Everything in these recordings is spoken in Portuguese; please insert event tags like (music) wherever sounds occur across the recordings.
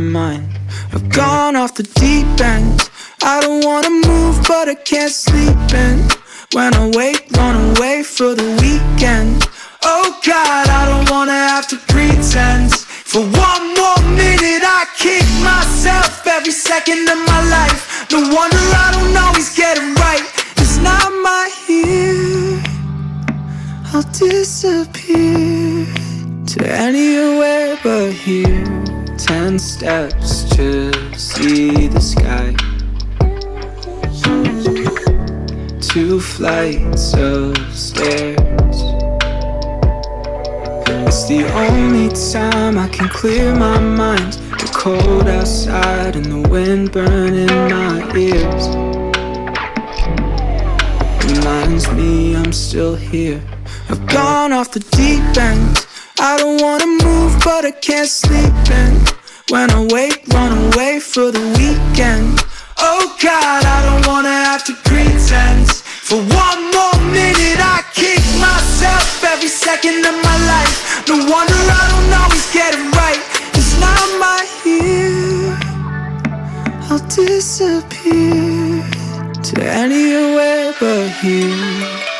mind. I've gone off the deep end. I don't wanna move, but I can't sleep in. When I wake, run away for the weekend. Oh God, I don't wanna have to pretend. For one more minute, I kick myself every second of my life. No wonder I don't always get it right. It's not my here. I'll disappear to anywhere but here. Ten steps to see the sky. Two flights of stairs. It's the only time I can clear my mind. The cold outside and the wind burning my ears. Reminds me I'm still here. I've gone off the deep end. I don't wanna move, but I can't sleep in. When I wake, run away for the weekend. Oh God, I don't wanna have to pretend. For one more minute, I kick myself every second of my life. No wonder I don't always get it right. It's not my here. I'll disappear to anywhere but here.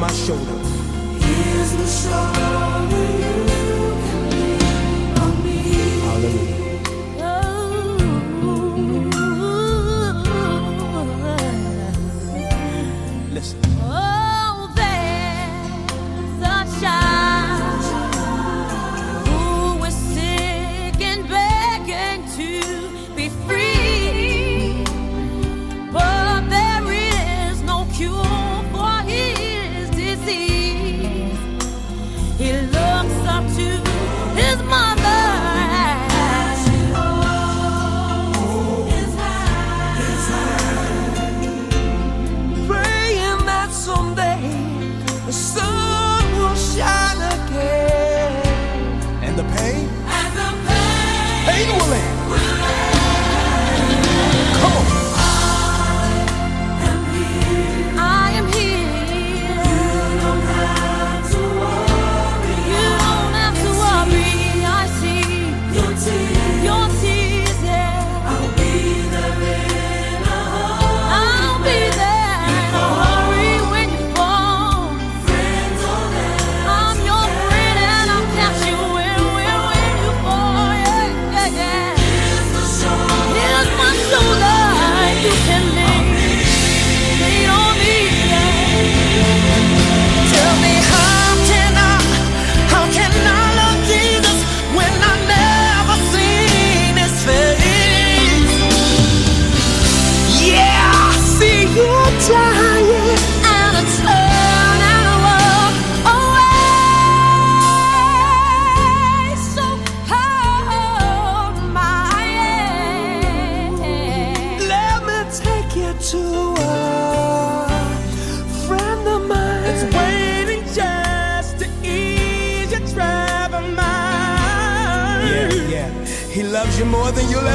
my shoulder. Here's the shoulder.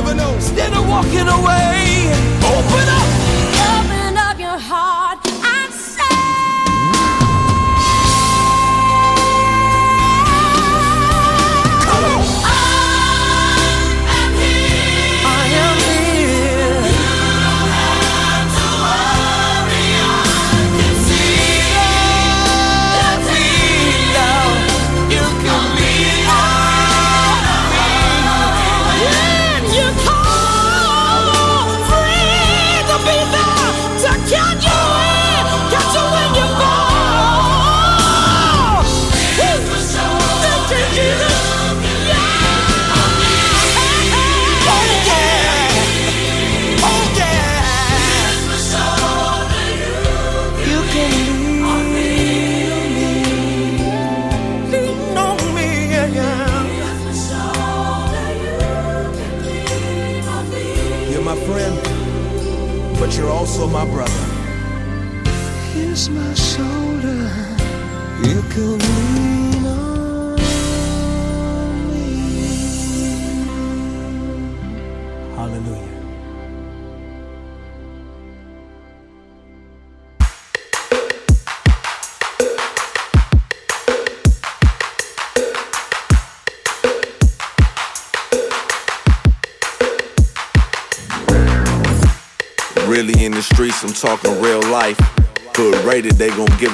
know. Instead of walking away.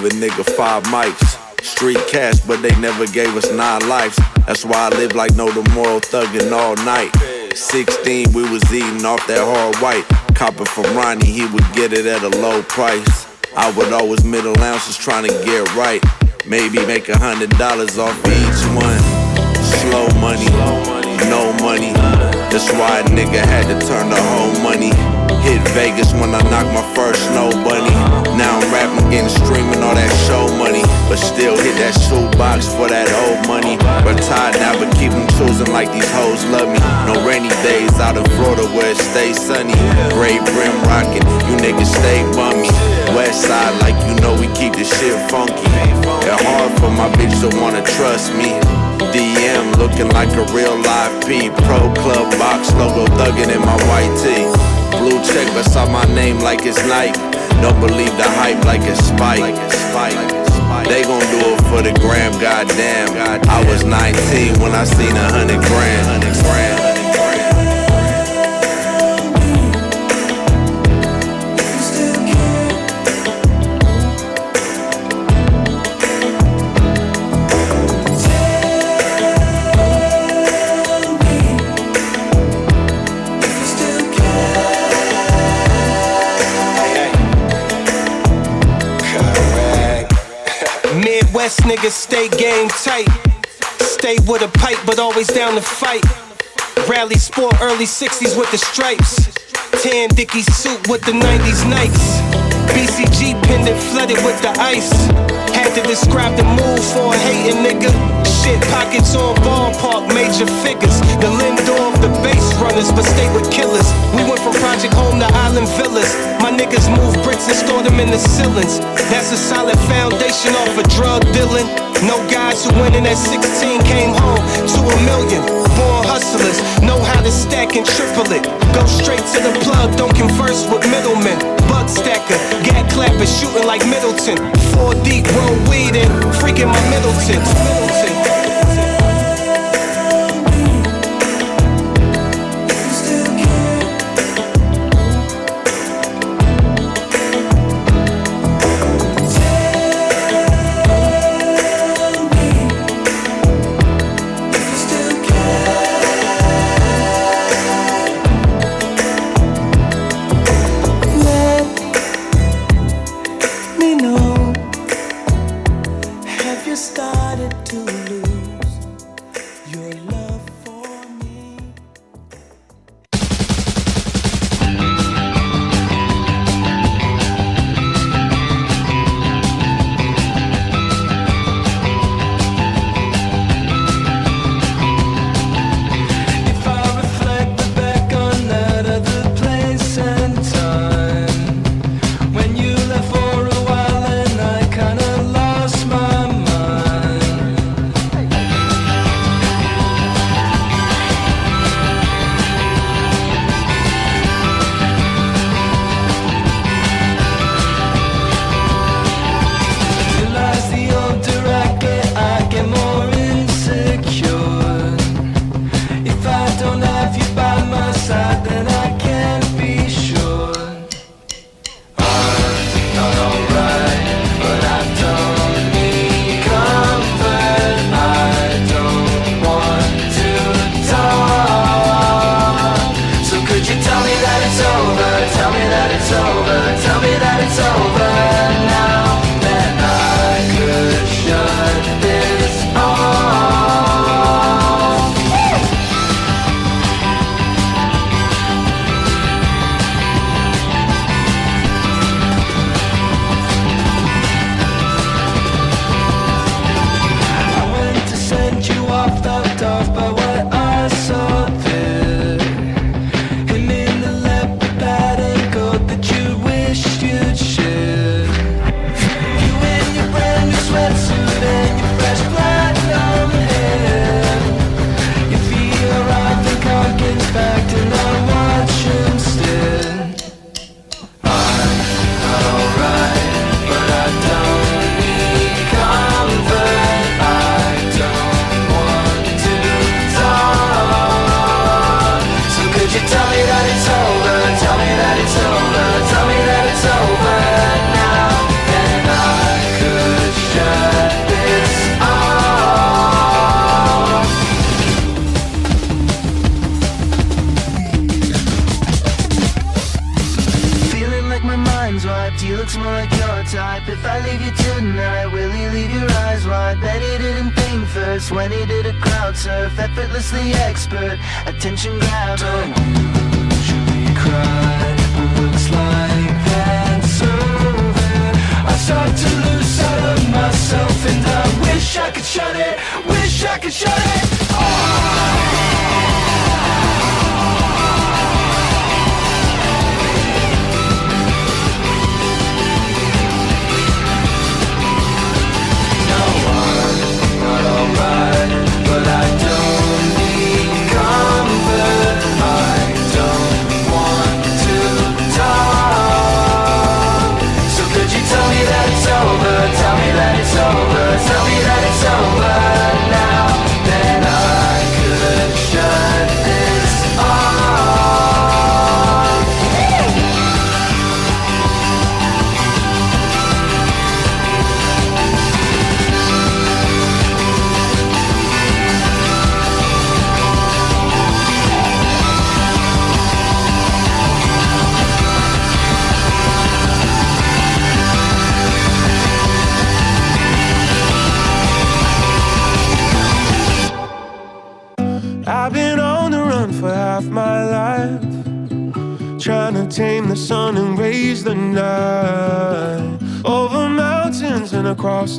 Give a nigga five mics. Street cash, but they never gave us nine lives. That's why I live like no tomorrow, thuggin' all night. 16, we was eating off that hard white. Copper from Ronnie, he would get it at a low price. I would always middle ounces trying to get right. Maybe make a hundred dollars off each one. Slow money, no money. That's why a nigga had to turn the whole money. Hit Vegas when I knocked my first snow bunny. Now I'm rapping, getting streaming all that show money. But still hit that shoebox for that old money. Retired now, but keep them choosing like these hoes love me. No rainy days out in Florida where it stays sunny. Gray brim rocking, you niggas stay bummy. West side, like you know, we keep the shit funky. It hard for my bitch to wanna trust me. DM looking like a real live P. Pro Club box logo thuggin' in my white tee. Blue check beside my name like it's Nike. Don't believe the hype like it's Spike. They gon' do it for the gram, goddamn. I was 19 when I seen a hundred grand. Niggas stay game tight. Stay with a pipe, but always down to fight. Rally sport early 60s with the stripes. Tan Dickie suit with the 90s Nikes. BCG pinned pendant flooded with the ice. Had to describe the move for a hating nigga. Shit, pockets on ballpark, major figures. The Lindor of the base runners, but stay with killers. We went from Project Home to Island Villas. My niggas move bricks and store them in the ceilings. That's a solid foundation off of drug dealing. No guys who went in at 16 came home to a million. Born hustlers, know how to stack and triple it. Go straight to the plug, don't converse with middlemen. Bug stacker, gat clapper, shooting like Middleton. Four deep, roll weed in, freaking my Middleton. Middleton.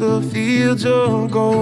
The fields of gold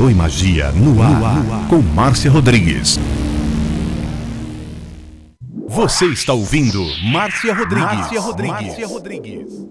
Tarô e Magia no ar, no ar, com Márcia Rodrigues. Você está ouvindo Márcia Rodrigues. Márcia Rodrigues. Márcia Rodrigues.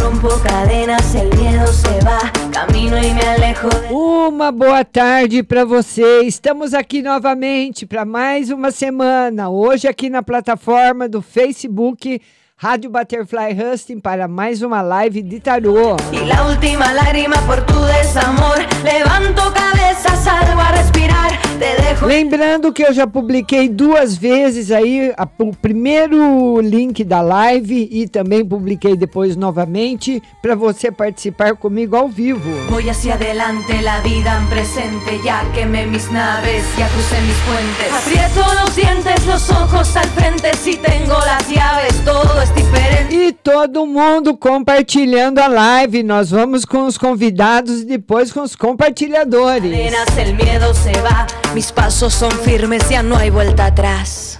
Rompo cadenas, el miedo se va, camino y me alejo. Uma boa tarde para você. Estamos aqui novamente para mais uma semana. Hoje aqui na plataforma do Facebook Rádio Butterfly Husting para mais uma live de tarô. La última lágrima por tu desamor, levanto Lembrando que eu já publiquei duas vezes aí a- o primeiro link da live e também publiquei depois novamente para você participar comigo ao vivo. Voy hacia adelante, la vida en presente, ya quemé mis naves, ya crucé mis puentes. Aprieto los dientes, los ojos al frente, si tengo las llaves, todo es diferente. E todo mundo compartilhando a live. Nós vamos com os convidados e depois com os compartilhadores. Cadenas, el miedo se va, mis pasos son firmes, ya no hay vuelta atrás.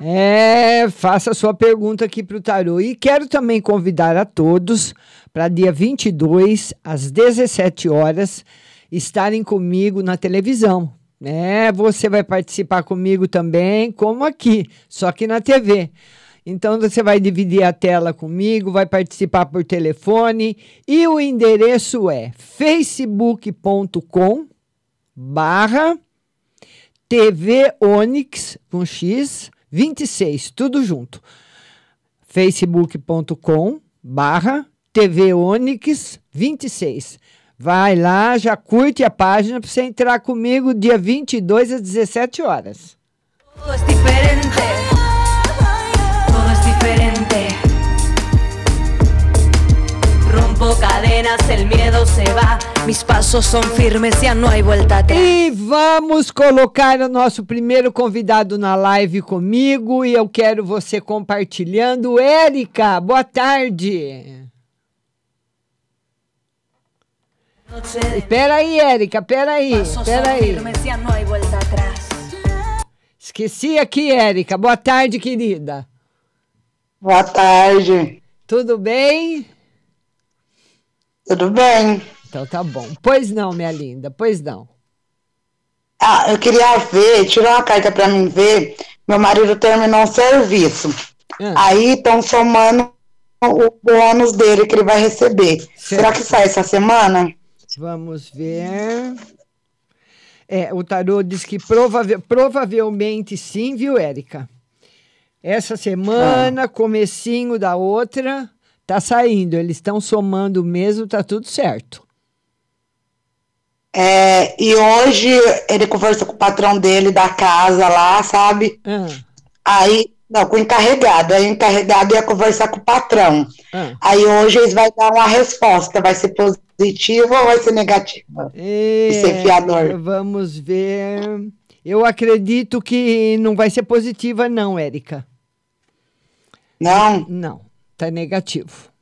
É, faça sua pergunta aqui para o Tarô. E quero também convidar a todos para dia 22, às 17 horas, estarem comigo na televisão. É, você vai participar comigo também, como aqui, só que na TV. Então você vai dividir a tela comigo, vai participar por telefone e o endereço é facebook.com barra TV Onix com X 26, tudo junto. facebook.com barra TV Onix 26. Vai lá, já curte a página para você entrar comigo dia 22 às 17 horas. Diferente. Rompo cadenas, el miedo se va. Mis pasos son firmes, ya no hay vuelta atrás. E vamos colocar o nosso primeiro convidado na live comigo e eu quero você compartilhando. Érica, boa tarde. Espera aí, Érica, espera aí, espera aí. Esqueci aqui, Érica. Boa tarde, querida. Boa tarde, Tudo bem? Tudo bem? Então tá bom. Pois não, minha linda, pois não. Ah, eu queria ver, tirar uma carta pra mim ver. Meu marido terminou um serviço. Ah. Aí estão somando o bônus dele que ele vai receber. Será que sai essa semana? Vamos ver. É, o tarô diz que provave- provavelmente sim, viu, Érica? Essa semana, comecinho da outra, tá saindo. Eles estão somando mesmo, tá tudo certo. É, e hoje ele conversou com o patrão dele da casa lá, sabe? Ah, Aí, não, com o encarregado. Aí o encarregado ia conversar com o patrão. ah. Aí hoje eles vão dar uma resposta. Vai ser positiva ou vai ser negativa? É, ser fiador. Vamos ver. Eu acredito que não vai ser positiva, não, Érica. Não? Não, tá negativo.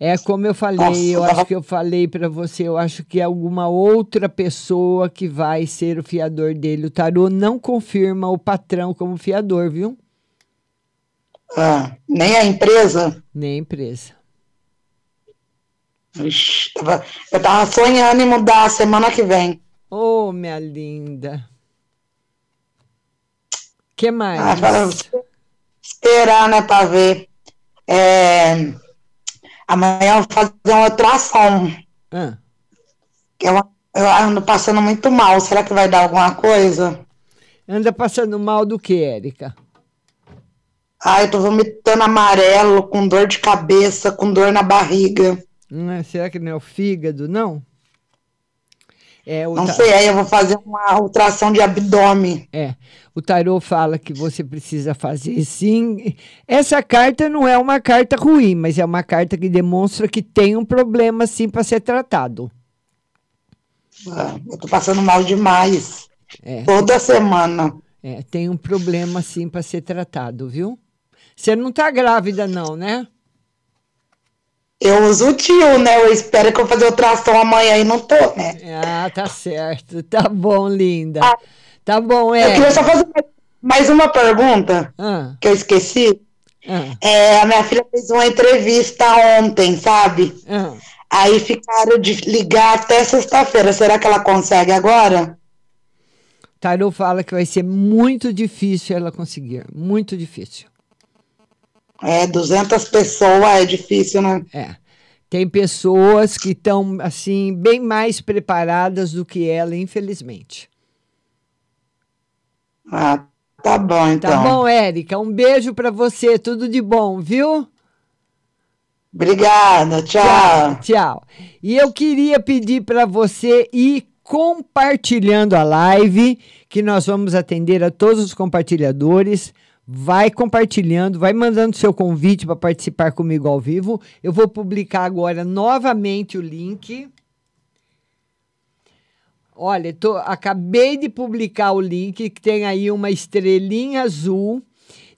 É como eu falei, Nossa, eu tava- acho que eu falei para você, eu acho que é alguma outra pessoa que vai ser o fiador dele. O tarô não confirma o patrão como fiador, viu? Ah, nem a empresa? Nem a empresa. Ixi, tava- eu tava sonhando em mudar a semana que vem. Ô, minha linda. que mais? Ah, esperar, né, pra ver. É, amanhã eu vou fazer uma ultrassom. Ah, Eu, eu ando passando muito mal. Será que vai dar alguma coisa? anda passando mal do que, Érica? Ah, eu tô vomitando amarelo, com dor de cabeça, com dor na barriga. Hum, é, será que não é o fígado, não? É, Não ta- sei, aí eu vou fazer uma ultrassom de abdômen. É, o tarô fala que você precisa fazer sim. Essa carta não é uma carta ruim, mas é uma carta que demonstra que tem um problema sim para ser tratado. Ah, Eu tô passando mal demais. É, Toda semana. é, tem um problema sim para ser tratado, viu? Você não tá grávida não, né? Eu uso o tio, né? Eu espero que eu vou fazer ultrassom amanhã e não tô, né? Ah, tá certo. Tá bom, linda. Tá bom, Eu é. queria só fazer mais uma pergunta Ah, que eu esqueci. ah, É, a minha filha fez uma entrevista ontem, sabe? ah. Aí ficaram de ligar até sexta-feira. Será que ela consegue agora? Tarô fala que vai ser muito difícil ela conseguir. Muito difícil. É, 200 pessoas é difícil, né? É. Tem pessoas que estão, assim, bem mais preparadas do que ela, infelizmente. Ah, tá bom, então. Tá bom, Érica. Um beijo para você. Tudo de bom, viu? Obrigada, tchau. Tchau. tchau. E eu queria pedir para você ir compartilhando a live, que nós vamos atender a todos os compartilhadores. Vai compartilhando, vai mandando seu convite para participar comigo ao vivo. Eu vou publicar agora novamente o link. Olha, tô, acabei de publicar o link que tem aí uma estrelinha azul.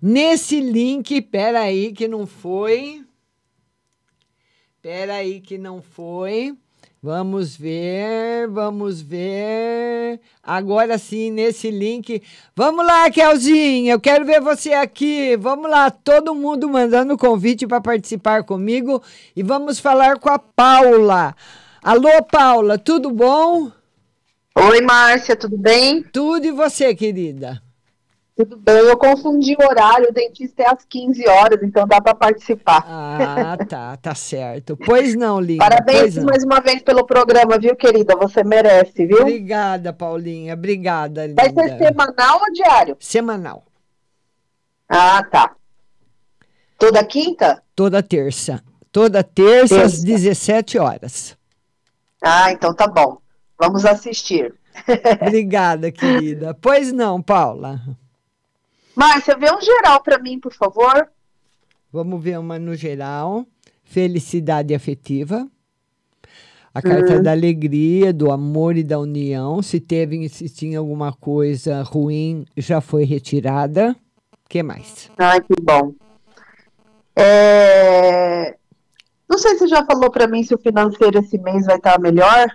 Nesse link, pera aí que não foi. Pera aí que não foi. Vamos ver, vamos ver. Agora sim, nesse link. Vamos lá, Kelzinha, eu quero ver você aqui. Vamos lá, todo mundo mandando convite para participar comigo e vamos falar com a Paula. Alô, Paula, tudo bom? Oi, Márcia, tudo bem? Tudo e você, querida? Tudo bem, eu confundi o horário, o dentista é às 15 horas, então dá para participar. Ah, tá, tá certo. Pois não, Linda. Parabéns mais uma vez pelo programa, viu, querida? Você merece, viu? Obrigada, Paulinha. Obrigada, Linda. Vai ser semanal ou diário? Semanal. Ah, tá. Toda quinta? Toda terça. Toda terça, terça. às 17 horas. Ah, então tá bom. Vamos assistir. (laughs) Obrigada, querida. Pois não, Paula. Márcia, vê um geral para mim, por favor. Vamos ver uma no geral. Felicidade afetiva. A carta hum. da alegria, do amor e da união. Se teve, se tinha alguma coisa ruim, já foi retirada. O que mais? Ai, que bom. É... Não sei se você já falou para mim se o financeiro esse mês vai estar melhor.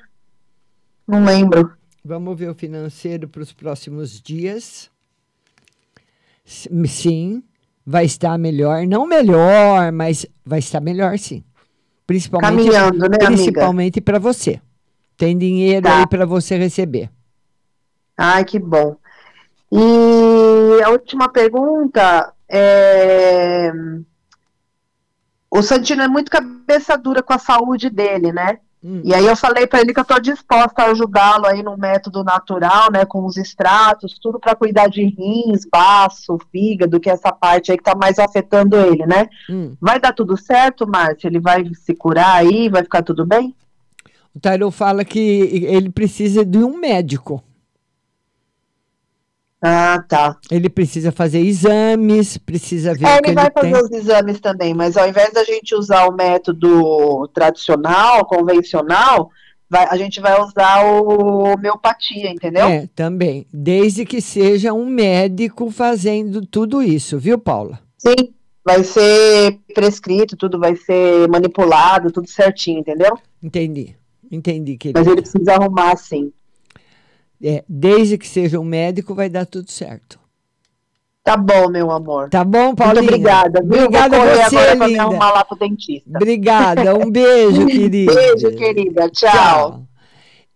Não lembro. Vamos ver o financeiro para os próximos dias. Sim, vai estar melhor. Não melhor, mas vai estar melhor, sim. Principalmente, Caminhando, né, principalmente para você. Tem dinheiro tá. aí para você receber. Ai, que bom. E a última pergunta é... O Santino é muito cabeça dura com a saúde dele, né? Hum. E aí eu falei para ele que eu estou disposta a ajudá-lo aí no método natural, né, com os extratos, tudo para cuidar de rins, baço, fígado, que é essa parte aí que está mais afetando ele, né? Hum. Vai dar tudo certo, Márcia? Ele vai se curar aí? Vai ficar tudo bem? O Tarot fala que ele precisa de um médico. Ah, tá. Ele precisa fazer exames, precisa ver. É, ele vai ele fazer tem. os exames também, mas ao invés da gente usar o método tradicional, convencional, vai, a gente vai usar o homeopatia, entendeu? É, também. Desde que seja um médico fazendo tudo isso, viu, Paula? Sim, vai ser prescrito, tudo vai ser manipulado, tudo certinho, entendeu? Entendi. Entendi, querido. Mas ele precisa arrumar, sim. É, desde que seja um médico, vai dar tudo certo. Tá bom, meu amor. Tá bom, Paulinha? Muito obrigada. Viu? Obrigada Vou você, agora linda. me arrumar lá pro dentista. Obrigada. Um (laughs) beijo, querida. Beijo, querida. Tchau. Tchau.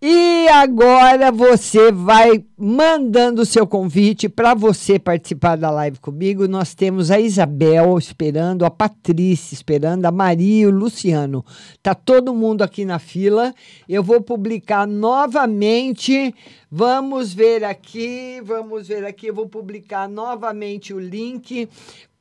E agora você vai mandando o seu convite para você participar da live comigo. Nós temos a Isabel esperando, a Patrícia esperando, a Maria e o Luciano. Tá todo mundo aqui na fila. Eu vou publicar novamente. Vamos ver aqui, vamos ver aqui. Eu vou publicar novamente o link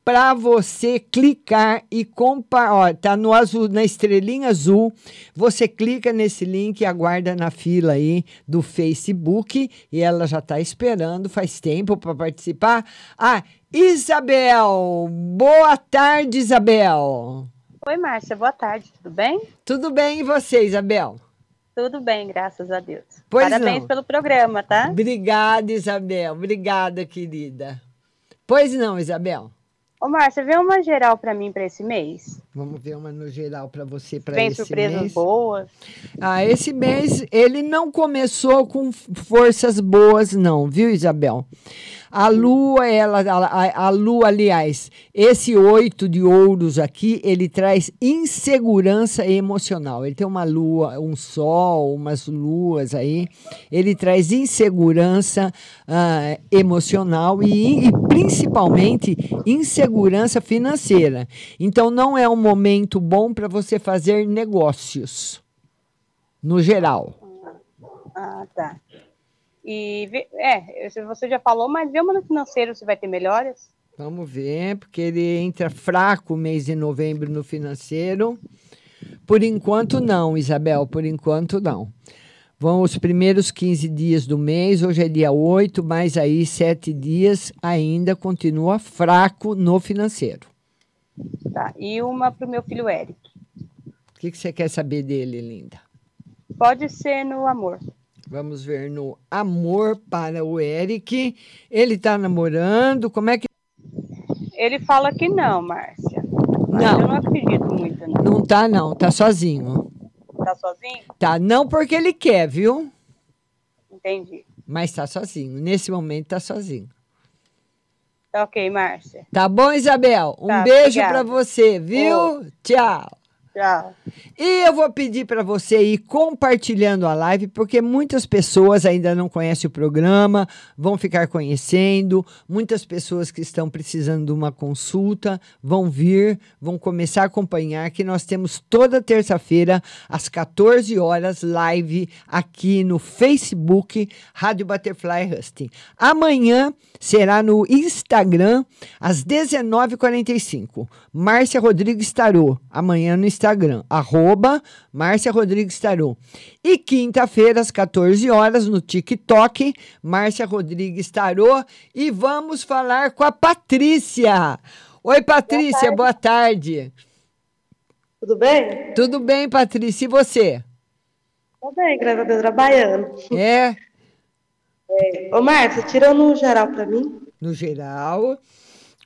para você clicar e comparar. Tá no azul, na estrelinha azul. Você clica nesse link e aguarda na fila aí do Facebook e ela já está esperando faz tempo para participar. Ah, Isabel, boa tarde, Isabel. Oi, Márcia, boa tarde, tudo bem? Tudo bem e você, Isabel? Tudo bem, graças a Deus. Pois Parabéns não. pelo programa, tá? Obrigada, Isabel. Obrigada, querida. Pois não, Isabel. Ô, Márcia, vê uma geral para mim para esse mês. Vamos ver uma no geral para você para Vem esse surpresas mês. boas. Ah, esse mês ele não começou com forças boas, não, viu, Isabel? A lua, ela, a, a lua, aliás, esse oito de ouros aqui, ele traz insegurança emocional. Ele tem uma lua, um sol, umas luas aí. Ele traz insegurança ah, emocional e, e principalmente insegurança financeira. Então, não é um momento bom para você fazer negócios, no geral. Ah, tá. E, é, se você já falou, mas vê uma no financeiro se vai ter melhoras. Vamos ver, porque ele entra fraco o mês de novembro no financeiro. Por enquanto, não, Isabel, por enquanto, não. Vão os primeiros 15 dias do mês, hoje é dia 8, mas aí sete dias ainda continua fraco no financeiro. Tá. E uma pro meu filho Eric. O que, que você quer saber dele, linda? Pode ser no amor. Vamos ver no amor para o Eric. Ele tá namorando, como é que. Ele fala que não, Márcia. Mas eu não acredito muito, não. Não tá, não, tá sozinho. Tá sozinho? Tá, não porque ele quer, viu? Entendi. Mas tá sozinho. Nesse momento tá sozinho. Tá ok, Márcia. Tá bom, Isabel? Um Tá, beijo pra você, viu? Tchau. Tchau. E eu vou pedir para você ir compartilhando a live, porque muitas pessoas ainda não conhecem o programa, vão ficar conhecendo. Muitas pessoas que estão precisando de uma consulta vão vir, vão começar a acompanhar. Que nós temos toda terça-feira, às 14 horas, live aqui no Facebook Rádio Butterfly Husting. Amanhã será no Instagram, às 19h45. Márcia Rodrigues Tarô, amanhã no Instagram, arroba Márcia Rodrigues Tarô. E quinta-feira, às 14 horas, no TikTok, Márcia Rodrigues Tarô. E vamos falar com a Patrícia. Oi, Patrícia, boa tarde. Tudo bem? Tudo bem, Patrícia, e você? Tô bem, graças a Deus, trabalhando. É? Ô, Márcia, tirando um geral pra mim. No geral.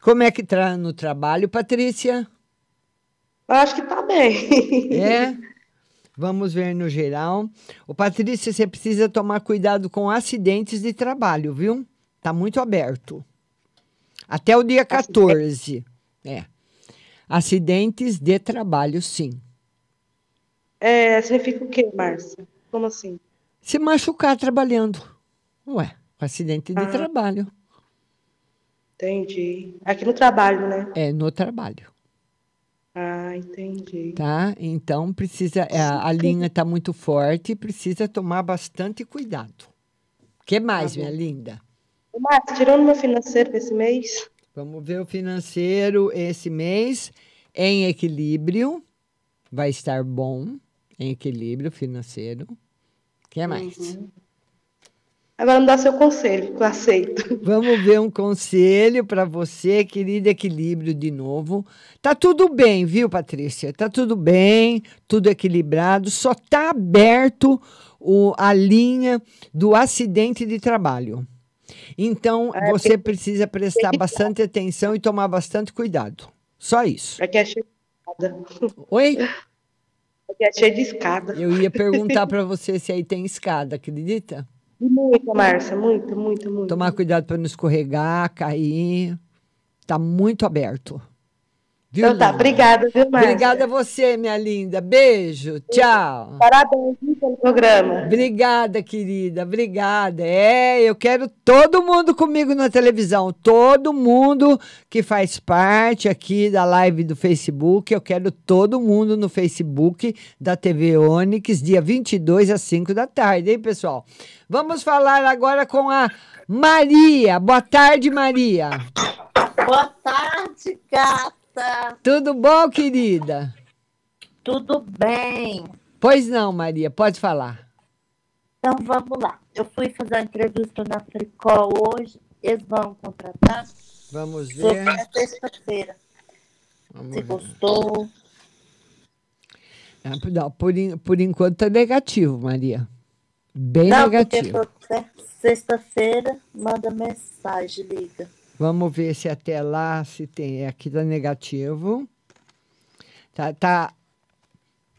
Como é que tá no trabalho, Patrícia? Eu acho que tá bem. É? (laughs) Vamos ver no geral. Ô, Patrícia, você precisa tomar cuidado com acidentes de trabalho, viu? Tá muito aberto. Até o dia 14. É. Acidentes de trabalho, sim. É, significa o quê, Márcia? Como assim? Se machucar trabalhando. Ué, acidente de Ah. trabalho. Entendi. Aqui no trabalho, né? É, no trabalho. Ah, entendi. Tá? Então precisa. é, A, a linha está muito forte, precisa tomar bastante cuidado. O que mais, Tá minha linda? Ô, Márcia, tirando meu financeiro esse mês. Vamos ver o financeiro esse mês em equilíbrio. Vai estar bom em equilíbrio financeiro. O que mais? Uhum. Agora me dá seu conselho, que eu aceito. (laughs) Vamos ver um conselho para você, querido equilíbrio de novo. Tá tudo bem, viu, Patrícia? Tá tudo bem, tudo equilibrado, só tá aberto o, a linha do acidente de trabalho. Então, É, você tem- precisa prestar bastante atenção e tomar bastante cuidado. Só isso. Aqui é cheio de escada. (laughs) Oi? Aqui é cheio de escada. Eu ia perguntar (laughs) para você se aí tem escada, acredita? Muito, Márcia, muito, muito, muito. Tomar cuidado para não escorregar, cair. Tá muito aberto. Viu, Então tá, linda? obrigada, viu, Márcia? Obrigada a você, minha linda. Beijo. Tchau. Parabéns pelo programa. Obrigada, querida. Obrigada. É, eu quero todo mundo comigo na televisão. Todo mundo que faz parte aqui da live do Facebook. Eu quero todo mundo no Facebook da TV Onix, dia 22 às 5 da tarde, hein, pessoal? Vamos falar agora com a Maria. Boa tarde, Maria. Boa tarde, Tudo bom, querida? Tudo bem? Pois não, Maria, pode falar. Então vamos lá. Eu fui fazer a entrevista na Fricol hoje. Eles vão contratar. Vamos ver. na sexta-feira. Se ver. gostou. Ah, Não, por, por enquanto tá negativo, Maria. Bem Não, negativo. sexta-feira, manda mensagem, liga. Vamos ver se até lá se tem. Aqui tá negativo. Tá, tá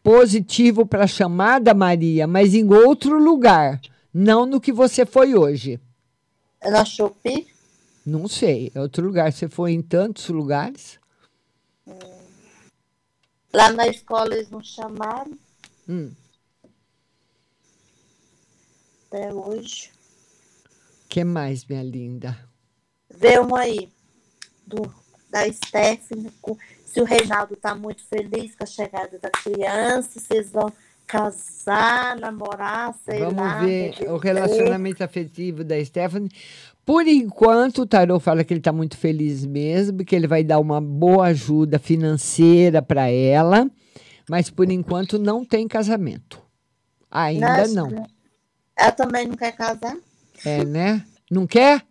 positivo para chamada, Maria, mas em outro lugar. Não no que você foi hoje. É na Shopee? Não sei. É outro lugar. Você foi em tantos lugares? Lá na escola eles não chamaram Hum. até hoje. que mais, minha linda? Um aí, do, da Stephanie, se o Reinaldo tá muito feliz com a chegada da criança, se eles vão casar, namorar, sei Vamos lá. ver beber o relacionamento afetivo da Stephanie. Por enquanto, o Tarô fala que ele está muito feliz mesmo, que ele vai dar uma boa ajuda financeira para ela, mas por enquanto não tem casamento. Ainda Nossa, não. Ela também não quer casar? É, né? Não quer?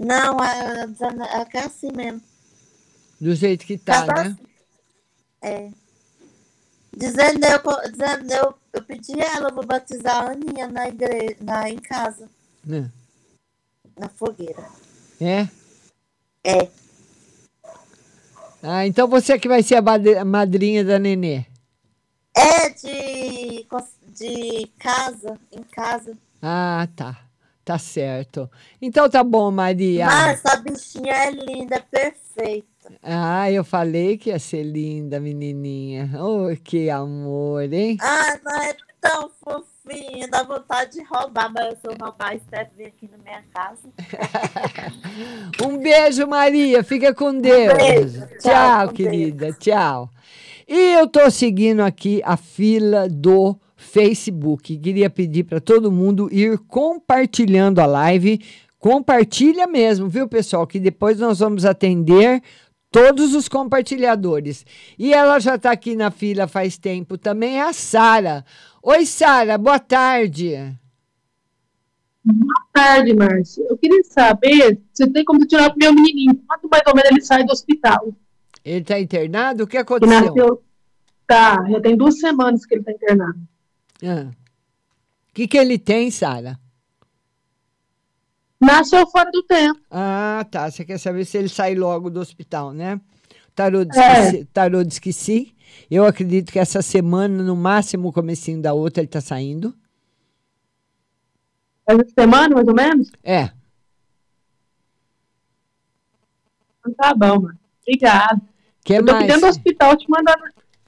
Não, ela quer assim mesmo. Do jeito que tá, né? É. Dizendo eu, dizendo eu, eu pedi a ela, vou batizar a Aninha na igreja, na, em casa, É. na fogueira. É? É. Ah, então você que vai ser a madrinha da nenê. É de, de casa, em casa. Ah, tá. Tá certo. Então tá bom, Maria. Mas essa bichinha é linda, perfeita. Ah, eu falei que ia ser linda, menininha. Oh, que amor, hein? Ah, não é tão fofinha, dá vontade de roubar, mas eu sou roubar Stephanie aqui na minha casa. (laughs) Um beijo, Maria. Fica com Deus. beijo. Tchau, Tchau, querida. Tchau. E eu tô seguindo aqui a fila do Facebook. Queria pedir para todo mundo ir compartilhando a live. Compartilha mesmo, viu, pessoal? Que depois nós vamos atender todos os compartilhadores. E ela já está aqui na fila faz tempo também, é a Sara. Oi, Sara, boa tarde. Boa tarde, Márcia. Eu queria saber se tem como tirar o meu menininho. Quanto mais ou menos ele sai do hospital? Ele está internado? O que aconteceu? nasceu. Tá, já tem duas semanas que ele tá internado. Ah. O que, que ele tem, Sara? Nasceu fora do tempo. Ah, tá. Você quer saber se ele sai logo do hospital, né? Tarô diz, É. que, sim, Tarô diz que sim. Eu acredito que essa semana, no máximo, o comecinho da outra, ele está saindo. Essa semana, mais ou menos? É. Então Tá bom, mano. Obrigada. Que eu tô mais? dentro do hospital te mandando.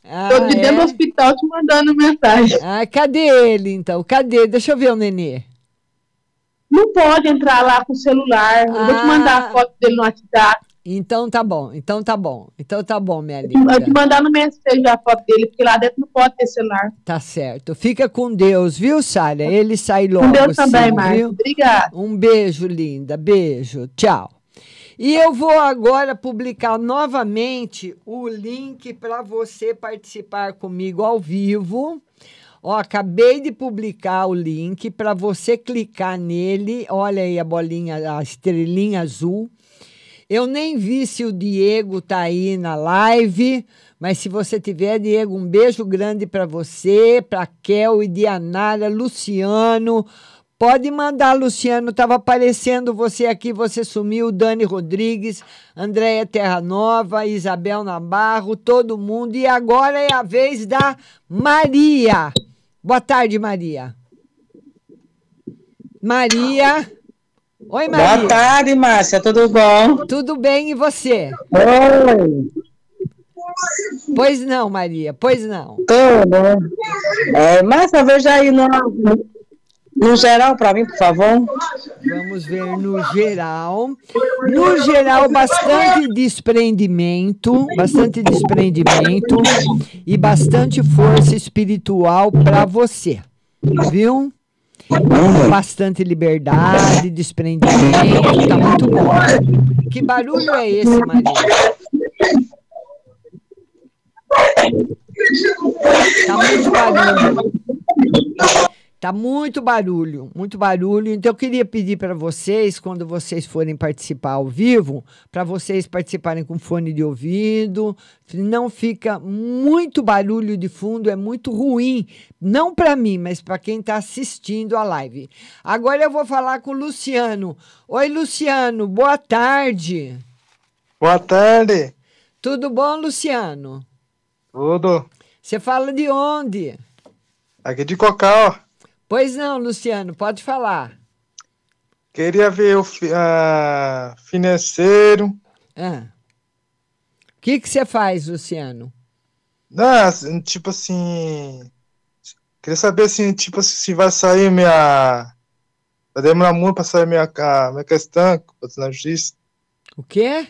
Ah, tô de dentro do é? hospital te mandando mensagem. Ah, cadê ele, então? Cadê? Deixa eu ver o nenê. Não pode entrar lá com o celular. Eu vou te mandar a foto dele no WhatsApp. Então tá bom, então tá bom. Então tá bom, minha Eu vou te linda. mandar no mensagem a foto dele, porque lá dentro não pode ter celular. Tá certo. Fica com Deus, viu, Sara? Ele sai logo. Com Deus também, sim, viu? Obrigada. Um beijo, linda. Beijo. Tchau. E eu vou agora publicar novamente o link para você participar comigo ao vivo. Ó, acabei de publicar o link para você clicar nele. Olha aí a bolinha, a estrelinha azul. Eu nem vi se o Diego tá aí na live, mas se você tiver, Diego, um beijo grande para você, para Kel e Dianara, Luciano. Pode mandar, Luciano. Tava aparecendo você aqui, você sumiu. Dani Rodrigues, Andréia Terra Nova, Isabel Nabarro, todo mundo. E agora é a vez da Maria. Boa tarde, Maria. Maria. Oi, Maria. Boa tarde, Márcia, tudo bom? Tudo bem, e você? Oi, Pois não, Maria, pois não. tudo. É, Márcia, veja aí no, no, geral para mim, por favor. Vamos ver no geral. No geral, bastante desprendimento, bastante desprendimento e bastante força espiritual para você, viu? Bastante liberdade, desprendimento, tá muito bom. Que barulho é esse, Maria? Tá muito barulho. Tá muito barulho, muito barulho. Então eu queria pedir para vocês, quando vocês forem participar ao vivo, para vocês participarem com fone de ouvido. Não fica muito barulho de fundo, é muito ruim, não para mim, mas para quem está assistindo a live. Agora eu vou falar com o Luciano. Oi, Luciano, boa tarde. Boa tarde. Tudo bom, Luciano? Tudo. Você fala de onde? Aqui de Cocal. Pois não, Luciano, pode falar. Queria ver o ah, financeiro. Ah. O que que você faz, Luciano? Não, assim, tipo assim. Queria saber assim, tipo assim, se vai sair minha. Vai demorar muito pra sair minha, minha questão na justiça. O quê?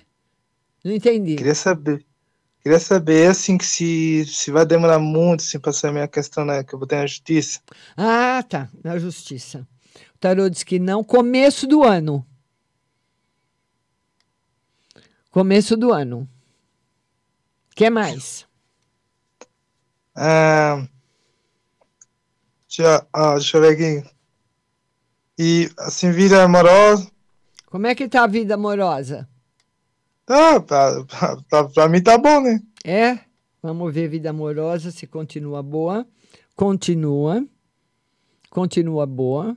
Não entendi. Queria saber. Queria saber assim que se, se vai demorar muito assim, pra sair minha questão né, que eu botei na justiça. Ah, tá. Na justiça. O tarô diz que não. Começo do ano. Começo do ano. O que mais? Ah, deixa, ah, deixa eu ver aqui. E assim, vida amorosa. Como é que tá a vida amorosa? Tá, pra, pra, pra, pra mim tá bom, né? É? Vamos ver vida amorosa se continua boa. Continua. Continua boa.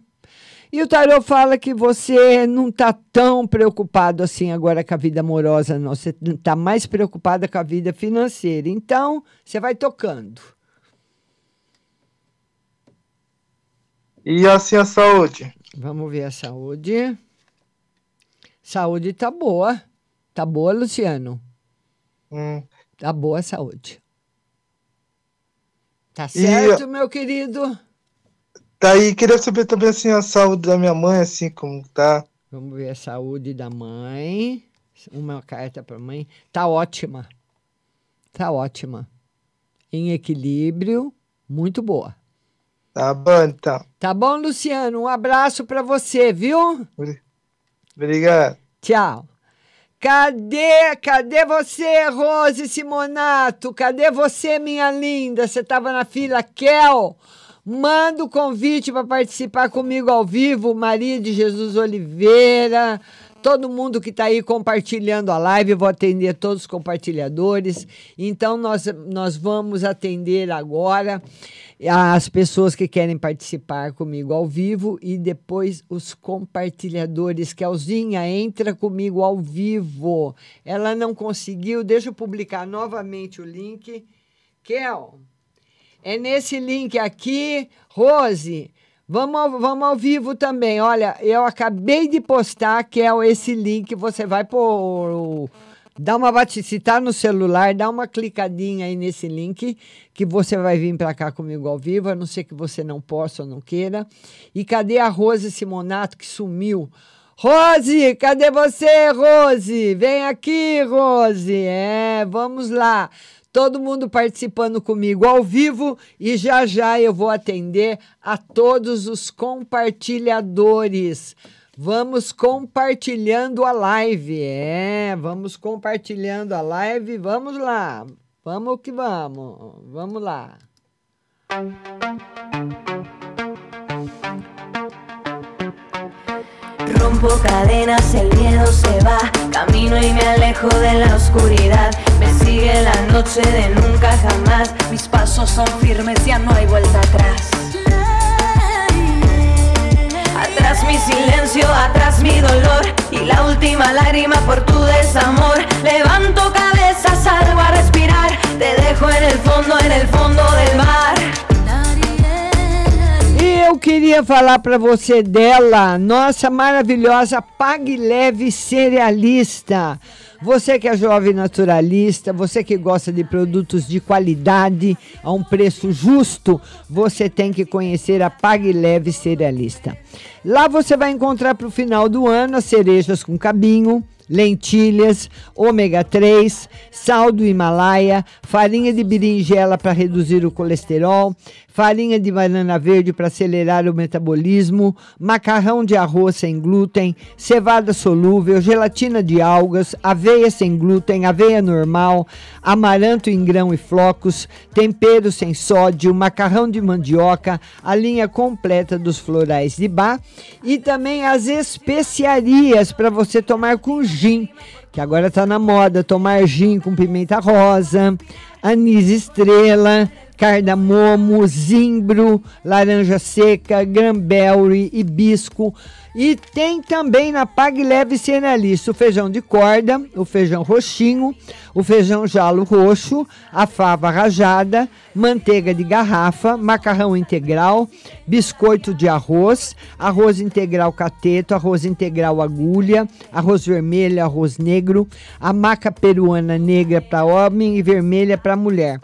E o tarô fala que você não está tão preocupado assim agora com a vida amorosa, não. Você está mais preocupada com a vida financeira. Então, você vai tocando. E assim a saúde. Vamos ver a saúde. Saúde tá boa. Tá boa, Luciano? Hum. Tá boa a saúde. Tá E- certo, meu querido? Tá aí, queria saber também assim a saúde da minha mãe, assim, como tá. Vamos ver a saúde da mãe. Uma carta para mãe. Tá ótima. Tá ótima. Em equilíbrio, muito boa. Tá bom, então. Tá bom, Luciano? Um abraço para você, viu? Obrigado. Tchau. Cadê? Cadê você, Rose Simonato? Cadê você, minha linda? Você estava na fila Kel? Manda o convite para participar comigo ao vivo, Maria de Jesus Oliveira. Todo mundo que está aí compartilhando a live, vou atender todos os compartilhadores. Então, nós, nós vamos atender agora as pessoas que querem participar comigo ao vivo e depois os compartilhadores. Kelzinha, entra comigo ao vivo. Ela não conseguiu, deixa eu publicar novamente o link. Kel, é nesse link aqui, Rose. Vamos ao, vamos ao vivo também. Olha, eu acabei de postar, Kel, esse link. Você vai por. Dá uma batida, se tá no celular, dá uma clicadinha aí nesse link que você vai vir para cá comigo ao vivo, a não ser que você não possa ou não queira. E cadê a Rose Simonato que sumiu? Rose, cadê você, Rose? Vem aqui, Rose. É, vamos lá. Todo mundo participando comigo ao vivo e já já eu vou atender a todos os compartilhadores. Vamos compartilhando a live. É, vamos compartilhando a live. Vamos lá. Vamos que vamos. Vamos lá. Rompo cadenas, el miedo se va, camino y me alejo de la oscuridad. Me sigue la noche de nunca jamás, mis pasos son firmes, ya no hay vuelta atrás. Atrás mi silencio, atrás mi dolor y la última lágrima por tu desamor. Levanto cabeza, salgo a respirar, te dejo en el fondo, en el fondo del mar. Eu queria falar para você dela, nossa maravilhosa Pague Leve Cerealista. Você que é jovem naturalista, você que gosta de produtos de qualidade a um preço justo, você tem que conhecer a Pague Leve Cerealista. Lá você vai encontrar para o final do ano as cerejas com cabinho, lentilhas, ômega 3, sal do Himalaia, farinha de berinjela para reduzir o colesterol, farinha de banana verde para acelerar o metabolismo, macarrão de arroz sem glúten, cevada solúvel, gelatina de algas, aveia sem glúten, aveia normal, amaranto em grão e flocos, tempero sem sódio, macarrão de mandioca, a linha completa dos florais de bar e também as especiarias para você tomar com gin, que agora está na moda. Tomar gin com pimenta rosa, anis estrela, cardamomo, zimbro, laranja seca, granberry, hibisco. E tem também na Pag Leve Cerealista o feijão de corda, o feijão roxinho, o feijão jalo roxo, a fava rajada, manteiga de garrafa, macarrão integral, biscoito de arroz, arroz integral cateto, arroz integral agulha, arroz vermelho, arroz negro, a maca peruana negra para homem e vermelha para mulher.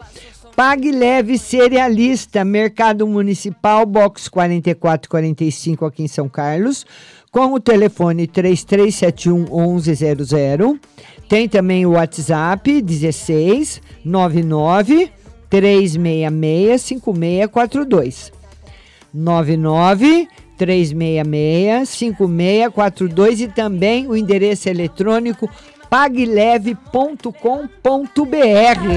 Pague Leve Cerealista, Mercado Municipal, box 4445 aqui em São Carlos, com o telefone 3371 1100. Tem também o WhatsApp 16 99 366 5642. 99 366 5642 e também o endereço eletrônico pagleve.com.br.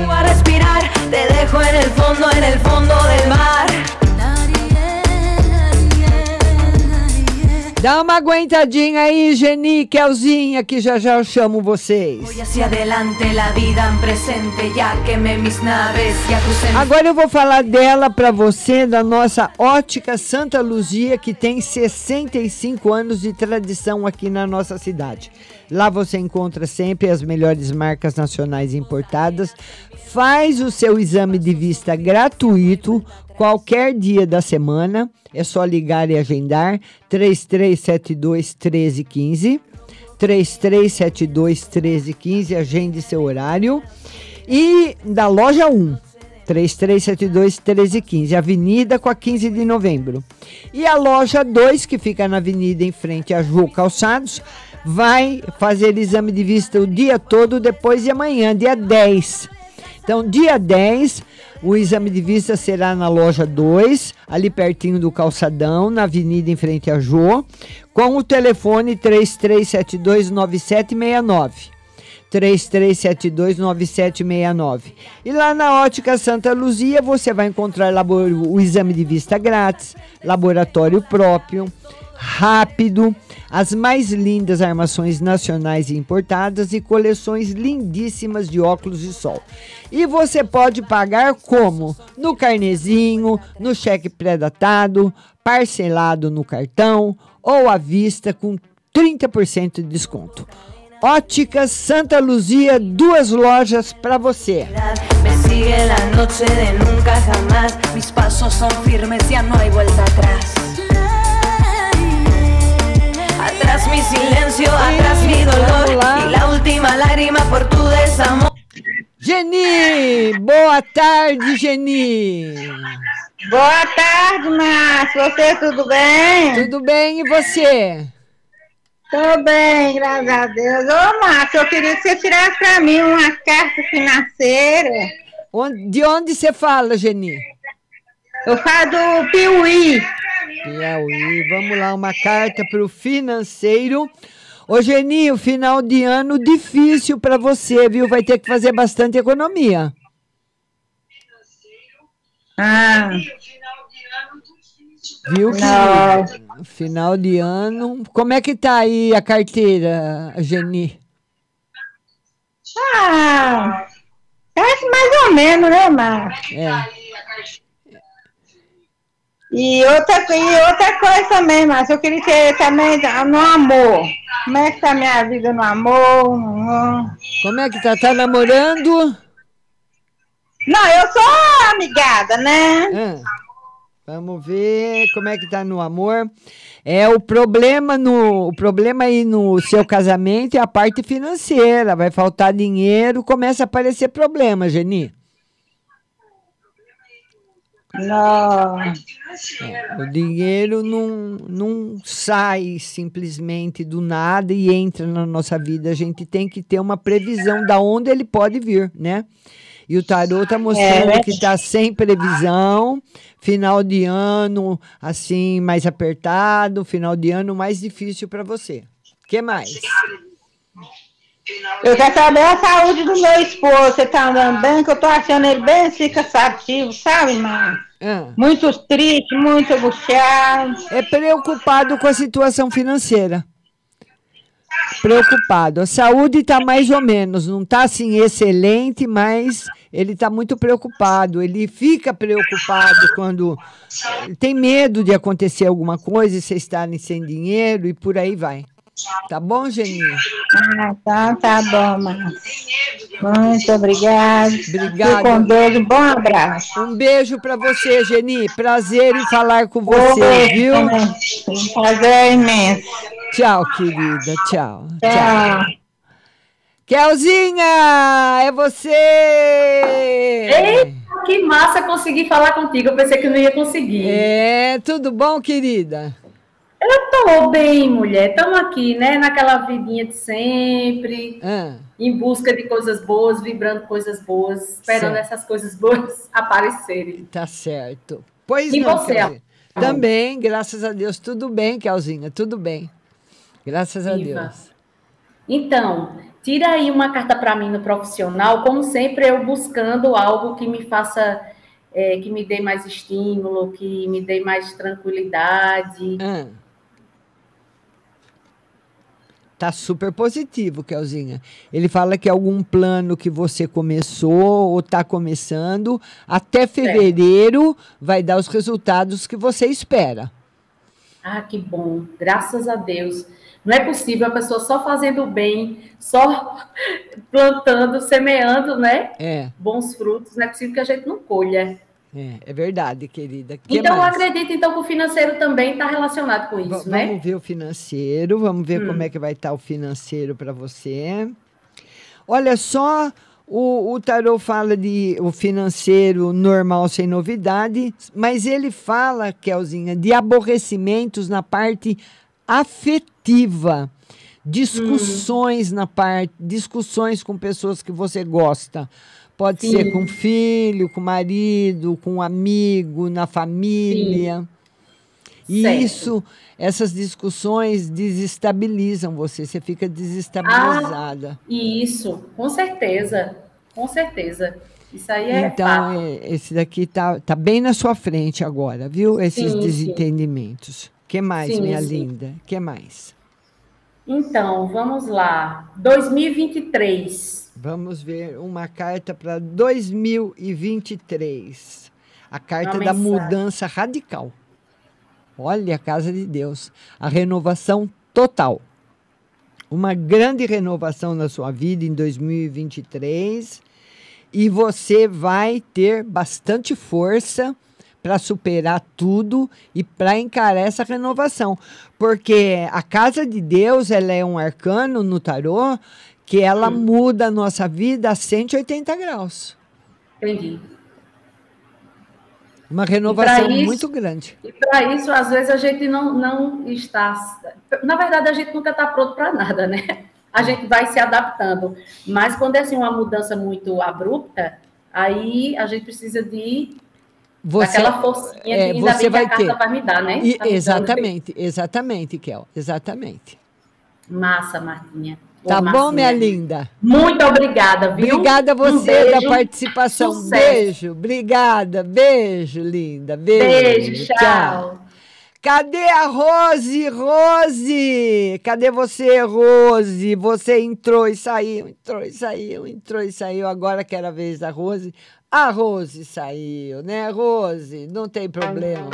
a respirar, te dejo en el fondo, en el fondo del mar. Dá uma aguentadinha aí, Geni, Kelzinha, que já já eu chamo vocês. Agora eu vou falar dela para você, da nossa Ótica Santa Luzia, que tem 65 anos de tradição aqui na nossa cidade. Lá você encontra sempre as melhores marcas nacionais importadas. Faz o seu exame de vista gratuito qualquer dia da semana. É só ligar e agendar 3372 1315. 3372 1315, agende seu horário. E da loja 1, 3372 1315, Avenida com a 15 de novembro. E a loja 2, que fica na avenida em frente a Ju Calçados, vai fazer exame de vista o dia todo, depois de amanhã, dia 10. Então, dia 10, o exame de vista será na loja 2, ali pertinho do calçadão, na avenida em frente a Jô, com o telefone 33729769. 33729769. E lá na Ótica Santa Luzia você vai encontrar o exame de vista grátis, laboratório próprio, rápido, as mais lindas armações nacionais e importadas e coleções lindíssimas de óculos de sol. E você pode pagar como? No carnezinho, no cheque pré-datado, parcelado no cartão ou à vista com 30% de desconto. Óticas Santa Luzia, duas lojas para você. Me Atrás mi silencio, atrás mi dolor. Y la última lágrima por tu desamor. Geni, boa tarde, Geni. Boa tarde, Márcio. Você tudo bem? Tudo bem, e você? Tô bem, graças a Deus. Ô, Márcio, eu queria que você tirasse pra mim uma carta financeira. Onde- De onde você fala, Geni? Eu falo do Piuí. Piauí, vamos lá, uma carta para o financeiro. Ô, Geni, o final de ano difícil para você, viu? Vai ter que fazer bastante economia. Ah. Viu que Não. final de ano. Como é que tá aí a carteira, Geni? Ah, acho mais ou menos, né, Márcio? É. E outra, e outra coisa também, Márcio, eu queria ter também no amor. Como é que tá a minha vida no amor? no- Como é que tá? Tá namorando? Não, eu sou amigada, né? Ah, vamos ver como é que tá no amor. É o problema no o problema aí no seu casamento é a parte financeira, vai faltar dinheiro, começa a aparecer problema, Geni. Não. É, o dinheiro não, não sai simplesmente do nada e entra na nossa vida. A gente tem que ter uma previsão da onde ele pode vir, né? E o tarô está mostrando É. que está sem previsão, final de ano assim mais apertado, final de ano mais difícil para você. O que mais? Eu quero saber a saúde do meu esposo. Você tá andando bem? Que eu tô achando ele bem assim, cansativo, sabe, irmão? Ah. Muito triste, muito angustiado. É preocupado com a situação financeira. Preocupado. A saúde está mais ou menos, não está assim excelente, mas ele está muito preocupado. Ele fica preocupado quando tem medo de acontecer alguma coisa e vocês estarem sem dinheiro e por aí vai. Tá bom, Geninho? Ah, tá, tá bom, Márcia. Muito obrigada. Obrigada. Fique com Deus. Um bom abraço. Um beijo para você, Geni. Prazer em falar com você, Oi, viu? Um prazer imenso. Tchau, querida. Tchau. Tchau. Kelzinha, é você! Eita, que massa conseguir falar contigo. Eu pensei que não ia conseguir. É, tudo bom, querida? Eu tô bem, mulher. Estamos aqui, né? Naquela vidinha de sempre, Ah, em busca de coisas boas, vibrando coisas boas, esperando Certo. essas coisas boas (laughs) aparecerem. tá certo. Pois E não, você, ó? Também, graças a Deus, tudo bem, Kelzinha, tudo bem. Graças a Viva. Deus. Então, tira aí uma carta para mim no profissional, como sempre, eu buscando algo que me faça, é, que me dê mais estímulo, que me dê mais tranquilidade. Ah. Tá super positivo, Kelzinha. Ele fala que algum plano que você começou ou está começando, até fevereiro vai dar os resultados que você espera. Ah, que bom, graças a Deus. Não é possível a pessoa só fazendo bem, só plantando, semeando, né? É, Bons frutos, não é possível que a gente não colha. É, é verdade, querida. Que então, eu mais? acredito então que o financeiro também está relacionado com isso, né? Vamos ver o financeiro, vamos ver Hum. como é que vai estar o financeiro para você. Olha só, o, o tarô fala de o financeiro normal sem novidade, mas ele fala, Kelzinha, de aborrecimentos na parte afetiva. Discussões na parte, discussões com pessoas que você gosta. Pode Sim. ser com filho, com marido, com amigo, na família. E Certo. isso, essas discussões desestabilizam você, você fica desestabilizada. E isso, com certeza, com certeza. Isso aí é então, fato. é, esse daqui tá, tá bem na sua frente agora, viu? Esses Sim, sim. desentendimentos. que mais, Sim, minha sim. linda? que mais? Então, vamos lá. 2023. Vamos ver uma carta para 2023. A carta da mudança radical. Olha a casa de Deus. A renovação total. Uma grande renovação na sua vida em 2023. E você vai ter bastante força para superar tudo e para encarar essa renovação. Porque a casa de Deus, ela é um arcano no tarô que ela muda a nossa vida a 180 graus. Entendi. Uma renovação isso- muito grande. E para isso, às vezes, a gente não, não está. Na verdade, a gente nunca está pronto para nada, né? A gente vai se adaptando. Mas quando é assim, uma mudança muito abrupta, aí a gente precisa de Você, daquela forcinha que é, ainda você bem que vai a carta ter. vai me dar, né? E- Tá exatamente, exatamente, Kel. Exatamente. Massa, Martinha. Tá bom, minha linda? Muito obrigada, viu? Obrigada a Um você da beijo, participação. sucesso. Beijo, obrigada. Beijo, linda. Beijo. Beijo, tchau. Cadê a Rose? Rose! Cadê você, Rose? Você entrou e saiu, entrou e saiu, entrou e saiu. Agora que era a vez da Rose. A Rose saiu, né, Rose? Não tem problema.